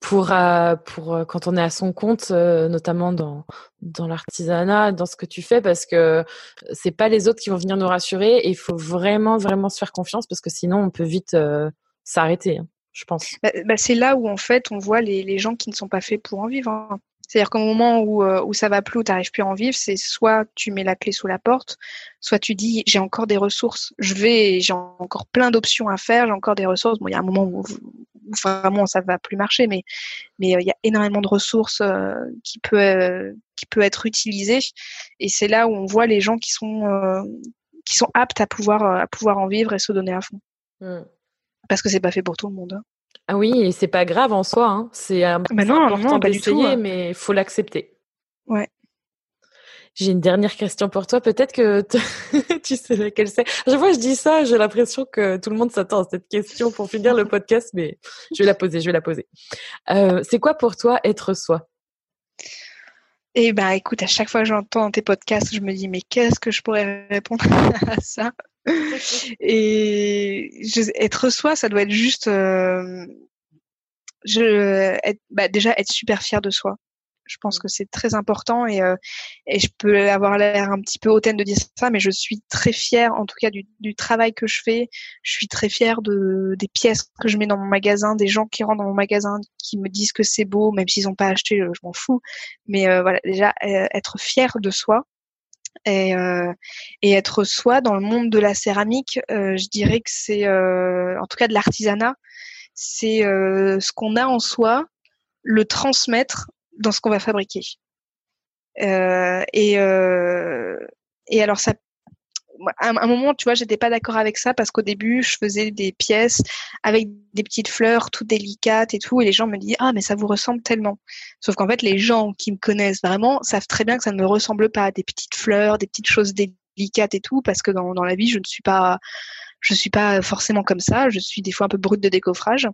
pour, euh, pour euh, quand on est à son compte, euh, notamment dans, dans l'artisanat, dans ce que tu fais, parce que c'est pas les autres qui vont venir nous rassurer et il faut vraiment, vraiment se faire confiance parce que sinon on peut vite s'arrêter, hein, je pense. Bah, bah, c'est là où en fait on voit les, les, gens qui ne sont pas faits pour en vivre. Hein. C'est-à-dire qu'au moment où, où ça va plus, où tu n'arrives plus à en vivre, c'est soit tu mets la clé sous la porte, soit tu dis j'ai encore des ressources, je vais, j'ai encore plein d'options à faire, j'ai encore des ressources. Bon, il y a un moment où, vraiment ça va plus marcher, mais mais euh, il y a énormément de ressources euh, qui peut euh, qui peut être utilisées et c'est là où on voit les gens qui sont qui sont aptes à pouvoir à pouvoir en vivre et se donner à fond. Mmh. Parce que c'est pas fait pour tout le monde. Hein. Ah oui, et c'est pas grave en soi. Hein. C'est un bah non, important d'essayer, hein. mais il faut l'accepter. Ouais. J'ai une dernière question pour toi. Peut-être que tu sais laquelle c'est. Chaque fois je dis ça, j'ai l'impression que tout le monde s'attend à cette question pour finir le podcast, mais je vais la poser, je vais la poser. Euh, c'est quoi pour toi être soi? Eh ben, écoute, à chaque fois que j'entends tes podcasts, je me dis, mais qu'est-ce que je pourrais répondre à ça? Et être soi, ça doit être juste... Euh, je, bah, déjà être super fier de soi je pense mmh. que c'est très important et, euh, et je peux avoir l'air un petit peu hautaine de dire ça, mais je suis très fière, en tout cas, du, du travail que je fais. Je suis très fière de, des pièces que je mets dans mon magasin, des gens qui rentrent dans mon magasin, qui me disent que c'est beau, même s'ils n'ont pas acheté, euh, je m'en fous. Mais euh, voilà, déjà, être fière de soi. Et, euh, et, être soi dans le monde de la céramique, euh, je dirais que c'est, euh, en tout cas de l'artisanat, c'est ce qu'on a en soi, le transmettre dans ce qu'on va fabriquer. Euh, et, euh, et alors ça, à un moment, tu vois, j'étais pas d'accord avec ça parce qu'au début, je faisais des pièces avec des petites fleurs toutes délicates et tout, et les gens me disaient ah mais ça vous ressemble tellement. Sauf qu'en fait, les gens qui me connaissent vraiment savent très bien que ça ne me ressemble pas à des petites fleurs, des petites choses délicates et tout, parce que dans, dans la vie, je ne suis pas, je suis pas forcément comme ça. Je suis des fois un peu brute de décoffrage.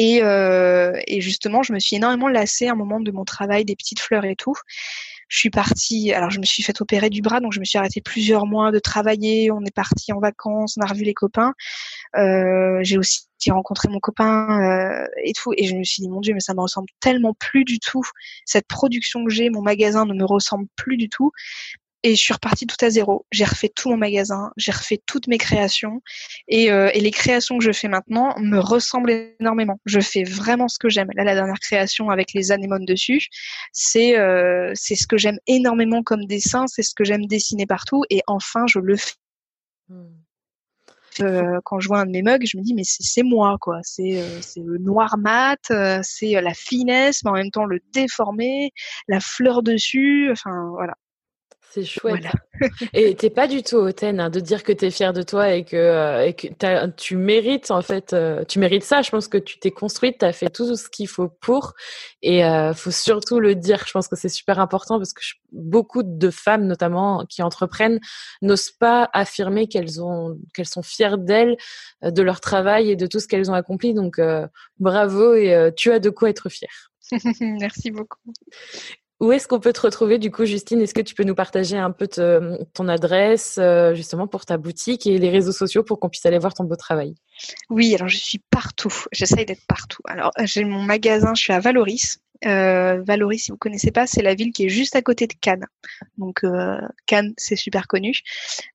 Et, euh, et, justement, je me suis énormément lassée à un moment de mon travail, des petites fleurs et tout. Je suis partie, alors je me suis fait opérer du bras, donc je me suis arrêtée plusieurs mois de travailler. On est parti en vacances, on a revu les copains. Euh, j'ai aussi rencontré mon copain euh, et tout, et je me suis dit mon Dieu, mais ça me ressemble tellement plus du tout. Cette production que j'ai, mon magasin ne me ressemble plus du tout et je suis repartie tout à zéro. J'ai refait tout mon magasin, j'ai refait toutes mes créations et, euh, et, les créations que je fais maintenant me ressemblent énormément. Je fais vraiment ce que j'aime. Là, la dernière création avec les anémones dessus, c'est euh, c'est ce que j'aime énormément comme dessin, c'est ce que j'aime dessiner partout et enfin je le fais. Hmm. Euh, quand je vois un de mes mugs, je me dis mais c'est moi quoi. C'est euh, c'est le noir mat, euh, c'est la finesse, mais en même temps le déformé, la fleur dessus. Enfin voilà. C'est chouette. et t'es pas du tout hautaine hein, de dire que tu es fière de toi et que, euh, et que tu mérites en fait, euh, tu mérites ça. Je pense que tu t'es construite, tu as fait tout ce qu'il faut pour et euh, faut surtout le dire. Je pense que c'est super important parce que beaucoup de femmes notamment qui entreprennent n'osent pas affirmer qu'elles ont qu'elles sont fières d'elles, euh, de leur travail et de tout ce qu'elles ont accompli. Donc bravo et tu as de quoi être fière. Merci beaucoup. Où est-ce qu'on peut te retrouver du coup, Justine? Est-ce que tu peux nous partager un peu ton adresse euh, justement pour ta boutique et les réseaux sociaux pour qu'on puisse aller voir ton beau travail? Oui, alors je suis partout. J'essaye d'être partout. Alors j'ai mon magasin, je suis à Valoris. Euh, Valoris, si vous connaissez pas, c'est la ville qui est juste à côté de Cannes. Donc euh, Cannes, c'est super connu.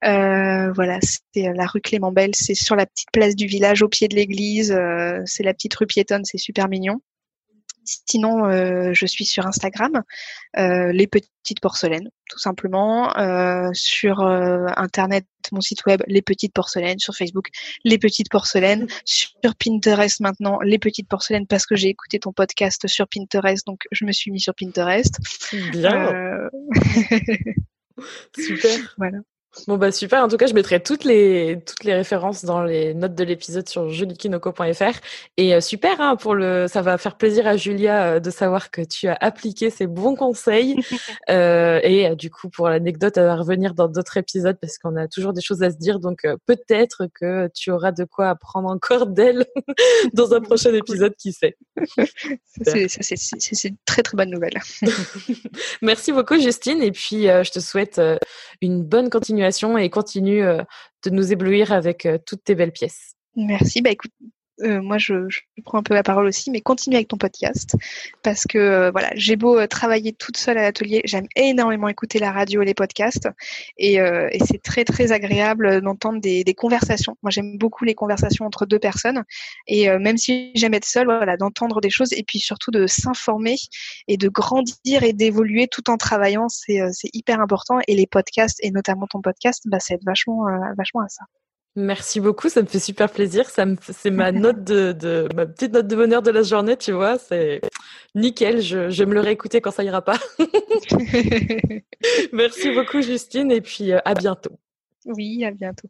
Euh, voilà, c'est la rue Clément Belle, c'est sur la petite place du village, au pied de l'église. c'est la petite rue piétonne, c'est super mignon. Sinon, euh, je suis sur Instagram, euh, les petites porcelaines, tout simplement. Euh, sur Internet, mon site web, les petites porcelaines. Sur Facebook, les petites porcelaines. Sur Pinterest maintenant, les petites porcelaines, parce que j'ai écouté ton podcast sur Pinterest, donc je me suis mis sur Pinterest. Bien. Super. Voilà. Bon bah super, en tout cas je mettrai toutes les toutes les références dans les notes de l'épisode sur julikinoko.fr et euh, super hein, pour le ça va faire plaisir à Julia euh, de savoir que tu as appliqué ces bons conseils. Euh, et du coup pour l'anecdote elle va revenir dans d'autres épisodes parce qu'on a toujours des choses à se dire. Donc peut-être que tu auras de quoi apprendre encore d'elle dans un prochain épisode qui sait. c'est une très très bonne nouvelle. Merci beaucoup Justine. Et puis je te souhaite une bonne continuation et continue euh, de nous éblouir avec euh, toutes tes belles pièces. Merci. Bah euh, moi je, je, prends un peu la parole aussi, mais continue avec ton podcast parce que euh, voilà, j'ai beau euh, travailler toute seule à l'atelier, j'aime énormément écouter la radio et les podcasts et, et c'est très très agréable d'entendre des, des, conversations. Moi j'aime beaucoup les conversations entre deux personnes et même si j'aime être seule, voilà, d'entendre des choses et puis surtout de s'informer et de grandir et d'évoluer tout en travaillant, c'est hyper important et les podcasts et notamment ton podcast, bah, ça aide vachement vachement à ça. Merci beaucoup, ça me fait super plaisir. Ça me, c'est ma note de, de, ma petite note de bonheur de la journée, tu vois. C'est nickel. Je, je vais me le réécouter quand ça ira pas. Merci beaucoup, Justine, et puis euh, à bientôt. Oui, à bientôt.